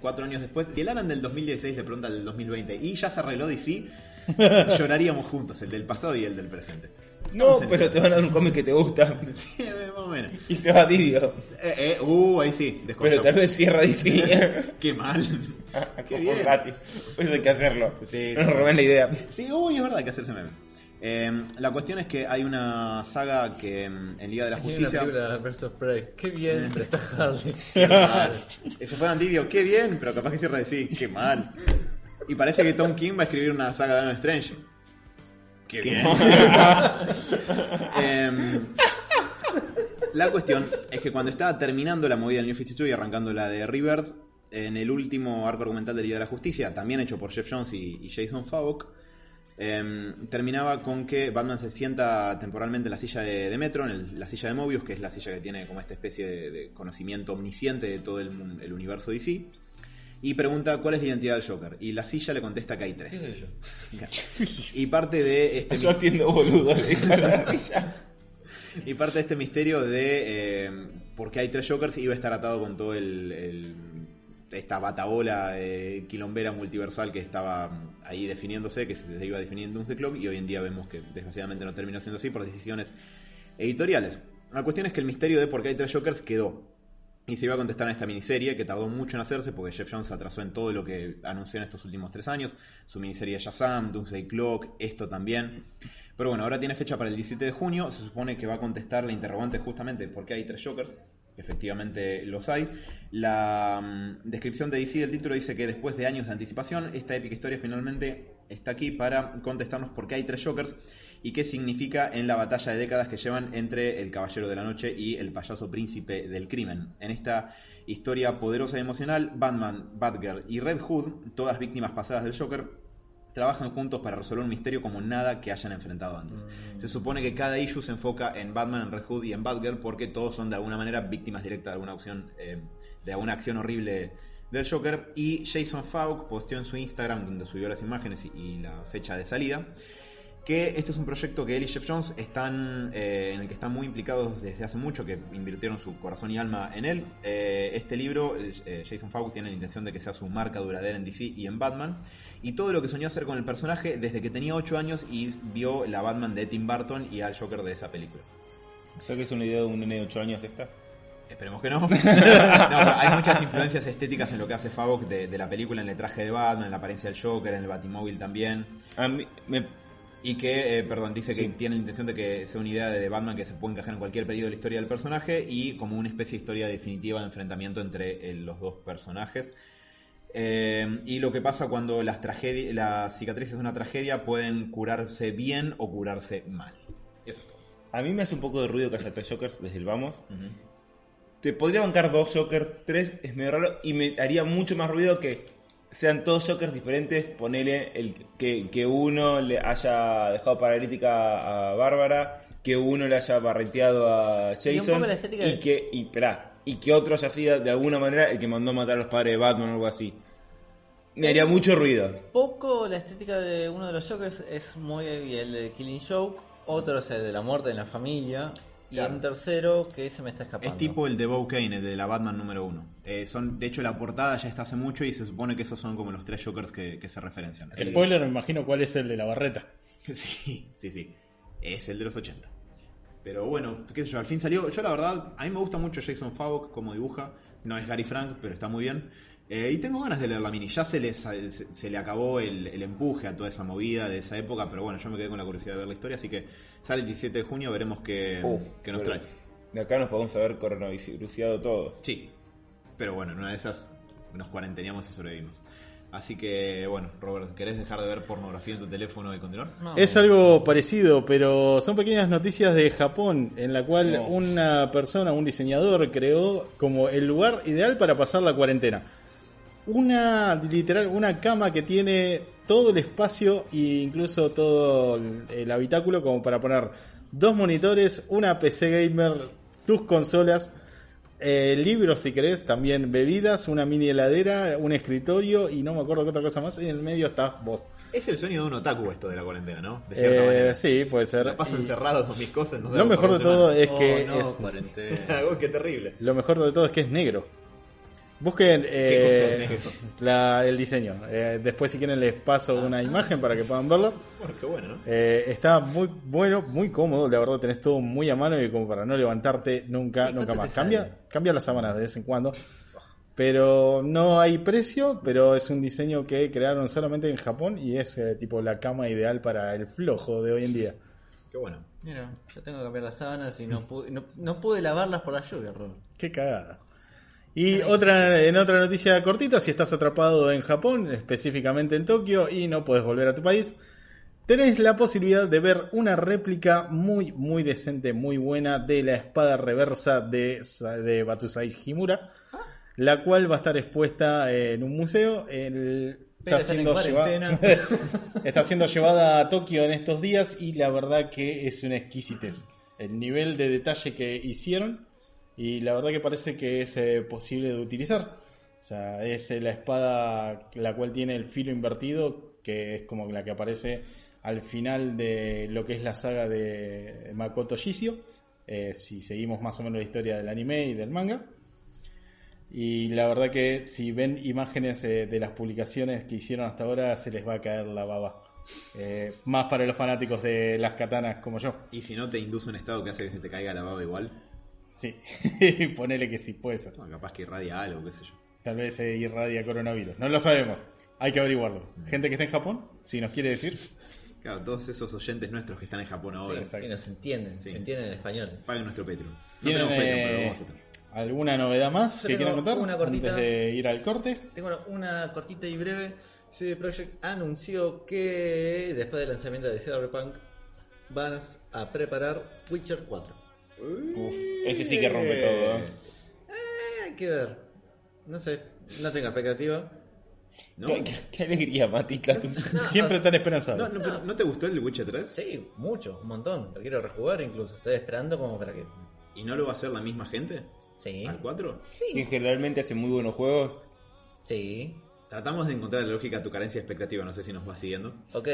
S4: Cuatro años después, si el Alan del 2016 le pregunta al del 2020 y ya se arregló DC, lloraríamos juntos, el del pasado y el del presente.
S3: No, pero te van a dar un cómic que te gusta.
S4: Sí, más o menos.
S3: Y se va tibio.
S4: Eh, eh, uh, ahí sí,
S3: Pero tal vez cierra DC.
S4: Qué mal. Qué
S3: Como
S4: bien.
S3: gratis. Eso hay que hacerlo.
S4: Sí,
S3: no nos roben la idea.
S4: Sí, uy, es verdad, hay que hacerse meme. Eh, la cuestión es que hay una saga que mm, en Liga de la
S2: Hay una
S4: Justicia.
S2: película Prey. Qué bien, pero está Harley.
S4: Qué mal. Ese fue Andidio, qué bien, pero capaz que cierra de sí, qué mal. Y parece que Tom King va a escribir una saga de Adam Strange. Qué bien. Em, la cuestión es que cuando estaba terminando la movida del New 52 y arrancando la de Rebirth, en el último arco argumental de Liga de la Justicia, también hecho por Jeff Jones y, y Jason Fabok, em, terminaba con que Batman se sienta temporalmente en la silla de, de Metro, en el- la silla de Mobius, que es la silla que tiene como esta especie de, de conocimiento omnisciente de todo el, el universo DC, y pregunta cuál es la identidad del Joker. Y la silla le contesta que hay tres.
S2: ¿Qué sé yo?
S4: Y parte de este
S3: Yo atiendo boludo.
S4: y parte de este misterio de eh, por qué hay tres Jokers iba a estar atado con todo el, el- esta batabola eh, quilombera multiversal que estaba mm, ahí definiéndose, que se iba definiendo un ciclón y hoy en día vemos que desgraciadamente no terminó siendo así por decisiones editoriales. La cuestión es que el misterio de por qué hay tres Jokers quedó. Y se iba a contestar en esta miniserie que tardó mucho en hacerse porque Jeff Jones atrasó en todo lo que anunció en estos últimos tres años. Su miniserie Shazam, Doomsday Clock, esto también. Pero bueno, ahora tiene fecha para el 17 de junio. Se supone que va a contestar la interrogante justamente por qué hay tres Jokers. Efectivamente los hay. La mm, descripción de DC del título dice que después de años de anticipación, esta épica historia finalmente está aquí para contestarnos por qué hay tres Jokers y qué significa en la batalla de décadas que llevan entre el Caballero de la Noche y el payaso príncipe del crimen. En esta historia poderosa y emocional, Batman, Batgirl y Red Hood, todas víctimas pasadas del Joker, trabajan juntos para resolver un misterio como nada que hayan enfrentado antes. Se supone que cada issue se enfoca en Batman, en Red Hood y en Batgirl porque todos son de alguna manera víctimas directas de alguna acción, eh, de alguna acción horrible del Joker. Y Jason Fawk posteó en su Instagram, donde subió las imágenes y, y la fecha de salida, que este es un proyecto que él y Jeff Jones están eh, en el que están muy implicados desde hace mucho, que invirtieron su corazón y alma en él. Eh, este libro, eh, Jason Fawk tiene la intención de que sea su marca duradera en DC y en Batman. Y todo lo que soñó hacer con el personaje desde que tenía 8 años y vio la Batman de Tim Burton y al Joker de esa película.
S3: ¿Sabes que es una idea de un nene de 8 años esta?
S4: Esperemos que no. hay muchas influencias estéticas en lo que hace Favok de, de la película, en el traje de Batman, en la apariencia del Joker, en el Batimóvil también.
S3: A mí, me,
S4: Y que, eh, perdón, dice
S3: Sí.
S4: que tiene la intención de que sea una idea de Batman que se puede encajar en cualquier periodo de la historia del personaje y como una especie de historia definitiva de enfrentamiento entre eh, los dos personajes. Eh, y lo que pasa cuando las, las cicatrices de una tragedia pueden curarse bien o curarse mal. Eso es todo.
S3: a mí me hace un poco de ruido que haya tres Jokers desde el vamos. Te podría bancar dos Jokers, tres es medio raro y me haría mucho más ruido que sean todos Jokers diferentes. Ponele el, que, que uno le haya dejado paralítica a Bárbara, que uno le haya barreteado a Jason
S2: la
S3: y
S2: de-
S3: que y, esperá, y que otro haya sido de alguna manera el que mandó a matar a los padres de Batman o algo así. Me haría mucho ruido.
S2: Poco la estética de uno de los Jokers es muy el de Killing Joke, otro es el de la muerte en la familia, y
S4: Claro.
S2: un tercero que se me está escapando.
S4: Es tipo el de Bo Kane, el de la Batman número uno. Eh, son, de hecho, la portada ya está hace mucho y se supone que esos son como los tres Jokers que, que se referencian. Así-
S1: Spoiler, me imagino cuál es el de la barreta.
S4: Sí, sí, sí. Es el de los 80. Pero bueno, qué sé yo, al fin salió. Yo la verdad, a mí me gusta mucho Jason Fawk como dibuja. No es Gary Frank, pero está muy bien. Eh, y tengo ganas de leer la mini. Ya se le, se, se le acabó el, el empuje a toda esa movida de esa época, pero bueno, yo me quedé con la curiosidad de ver la historia, así que sale el 17 de junio, veremos qué,
S3: Uf,
S4: qué nos trae.
S3: De acá nos podemos haber coronavirusiado todos.
S4: Sí, pero bueno, en una de esas nos cuarenteníamos y sobrevivimos. Así que bueno, Robert, ¿querés dejar de ver pornografía en tu teléfono y continuar?
S2: No.
S1: Es algo parecido, pero son pequeñas noticias de Japón, en la cual
S3: No.
S1: una persona, un diseñador, creó como el lugar ideal para pasar la cuarentena. Una, literal, una cama que tiene todo el espacio e incluso todo el, el habitáculo como para poner dos monitores, una PC gamer, tus consolas, eh, libros si querés, también bebidas, una mini heladera, un escritorio y no me acuerdo qué otra cosa más. Y en el medio estás vos.
S4: Es el sueño de un otaku esto de la cuarentena, ¿no? De cierta
S1: Eh,
S4: manera.
S1: sí, puede ser.
S4: Me paso
S1: Y
S4: encerrado con mis cosas. No
S1: lo mejor de todo es que
S2: Oh, no,
S1: es
S2: cuarentena.
S4: Algo que terrible.
S1: lo mejor de todo es que es negro. Busquen eh,
S4: ¿Qué cosa es negro?
S1: la- el diseño. Eh, después si quieren les paso una imagen para que puedan verlo.
S4: Bueno, qué bueno, ¿no?
S1: Eh, está muy bueno, muy cómodo, la verdad tenés todo muy a mano y como para no levantarte nunca,
S2: Sí,
S1: nunca
S2: ¿cuánto
S1: más. Cambia, cambia las sábanas de vez en cuando. Pero no hay precio, pero es un diseño que crearon solamente en Japón y es eh, tipo la cama ideal para el flojo de hoy en día.
S4: Qué bueno.
S2: Mira, yo tengo que cambiar las sábanas y no pude, no, no pude lavarlas por la lluvia, Robert.
S1: Qué cagada. Y otra, en otra noticia cortita, si estás atrapado en Japón, específicamente en Tokio, y no puedes volver a tu país, tenés la posibilidad de ver una réplica muy, muy decente, muy buena de la espada reversa de, de Batusai Himura, la cual va a estar expuesta en un museo. El- está, siendo llevada, está siendo llevada a Tokio en estos días y la verdad que es una exquisitez. El nivel de detalle que hicieron y la verdad que parece que es eh, posible de utilizar. O sea, es eh, la espada la cual tiene el filo invertido, que es como la que aparece al final de lo que es la saga de Makoto Shishio, eh, si seguimos más o menos la historia del anime y del manga. Y la verdad que si ven imágenes eh, de las publicaciones que hicieron hasta ahora, se les va a caer la baba. Eh, más para los fanáticos de las katanas como yo.
S4: Y si no te induce un estado que hace que se te caiga la baba igual,
S1: Sí, ponele que sí, puede ser.
S4: no, capaz que irradia algo, qué sé yo.
S1: Tal vez se irradia coronavirus. No lo sabemos. Hay que averiguarlo. Gente que está en Japón, si nos quiere decir.
S4: Claro, todos esos oyentes nuestros que están en Japón ahora,
S1: exacto.
S2: Que nos entienden,
S4: Sí.
S2: que entienden el español.
S4: paguen nuestro Patreon. No
S1: ¿Tienen
S4: tenemos Patreon, pero lo
S1: eh,
S4: vamos a tener.
S1: alguna novedad más
S2: Yo
S1: que quieran contar
S2: una cortita.
S1: antes de ir al corte?
S2: Tengo una cortita y breve. CD Projekt anunció que después del lanzamiento de Cyberpunk van a preparar Witcher 4.
S3: Uf, ese sí que rompe todo. ¿eh?
S2: Eh, hay que ver. No sé, no tengo expectativa.
S4: ¿No?
S3: Qué, qué- alegría, Mati, la tuya.
S2: No,
S1: Siempre
S2: o-
S1: tan esperanzado.
S4: No, no, ¿no te gustó el Witcher 3?
S2: Sí, mucho, un montón. Lo quiero rejugar incluso. Estoy esperando como para que.
S4: ¿Y no lo va a hacer la misma gente?
S2: Sí.
S4: ¿Al 4?
S3: Que generalmente hace muy buenos juegos.
S2: Sí.
S4: Tratamos de encontrar la lógica a tu carencia de expectativa, no sé si nos va siguiendo.
S2: Ok,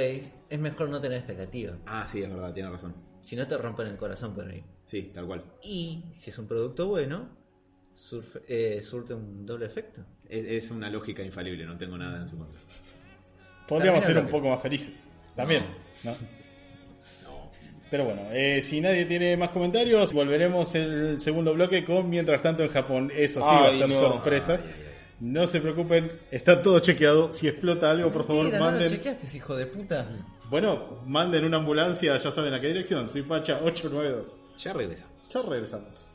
S2: es mejor no tener expectativa.
S4: Ah, sí, es verdad, tiene razón.
S2: Si no te rompen el corazón por ahí.
S4: Sí, tal cual.
S2: Y si es un producto bueno, surfe- eh, surte un doble efecto.
S4: Es, es una lógica infalible, no tengo nada en su contra.
S1: Podríamos
S2: También
S1: ser un poco más felices. También. ¿no?
S4: No.
S1: Pero bueno, eh, si nadie tiene más comentarios, volveremos el segundo bloque con Mientras tanto en Japón. Eso sí va a ser
S3: no.
S1: sorpresa.
S4: Ay, ay, ay.
S1: No se preocupen, está todo chequeado. Si explota algo, por favor,
S2: Mira, no lo
S1: manden.
S2: chequeaste, hijo de puta.
S1: Bueno, manden una ambulancia, ya saben a qué dirección. Soy Pacha 892.
S4: Ya regresamos.
S1: Ya regresamos.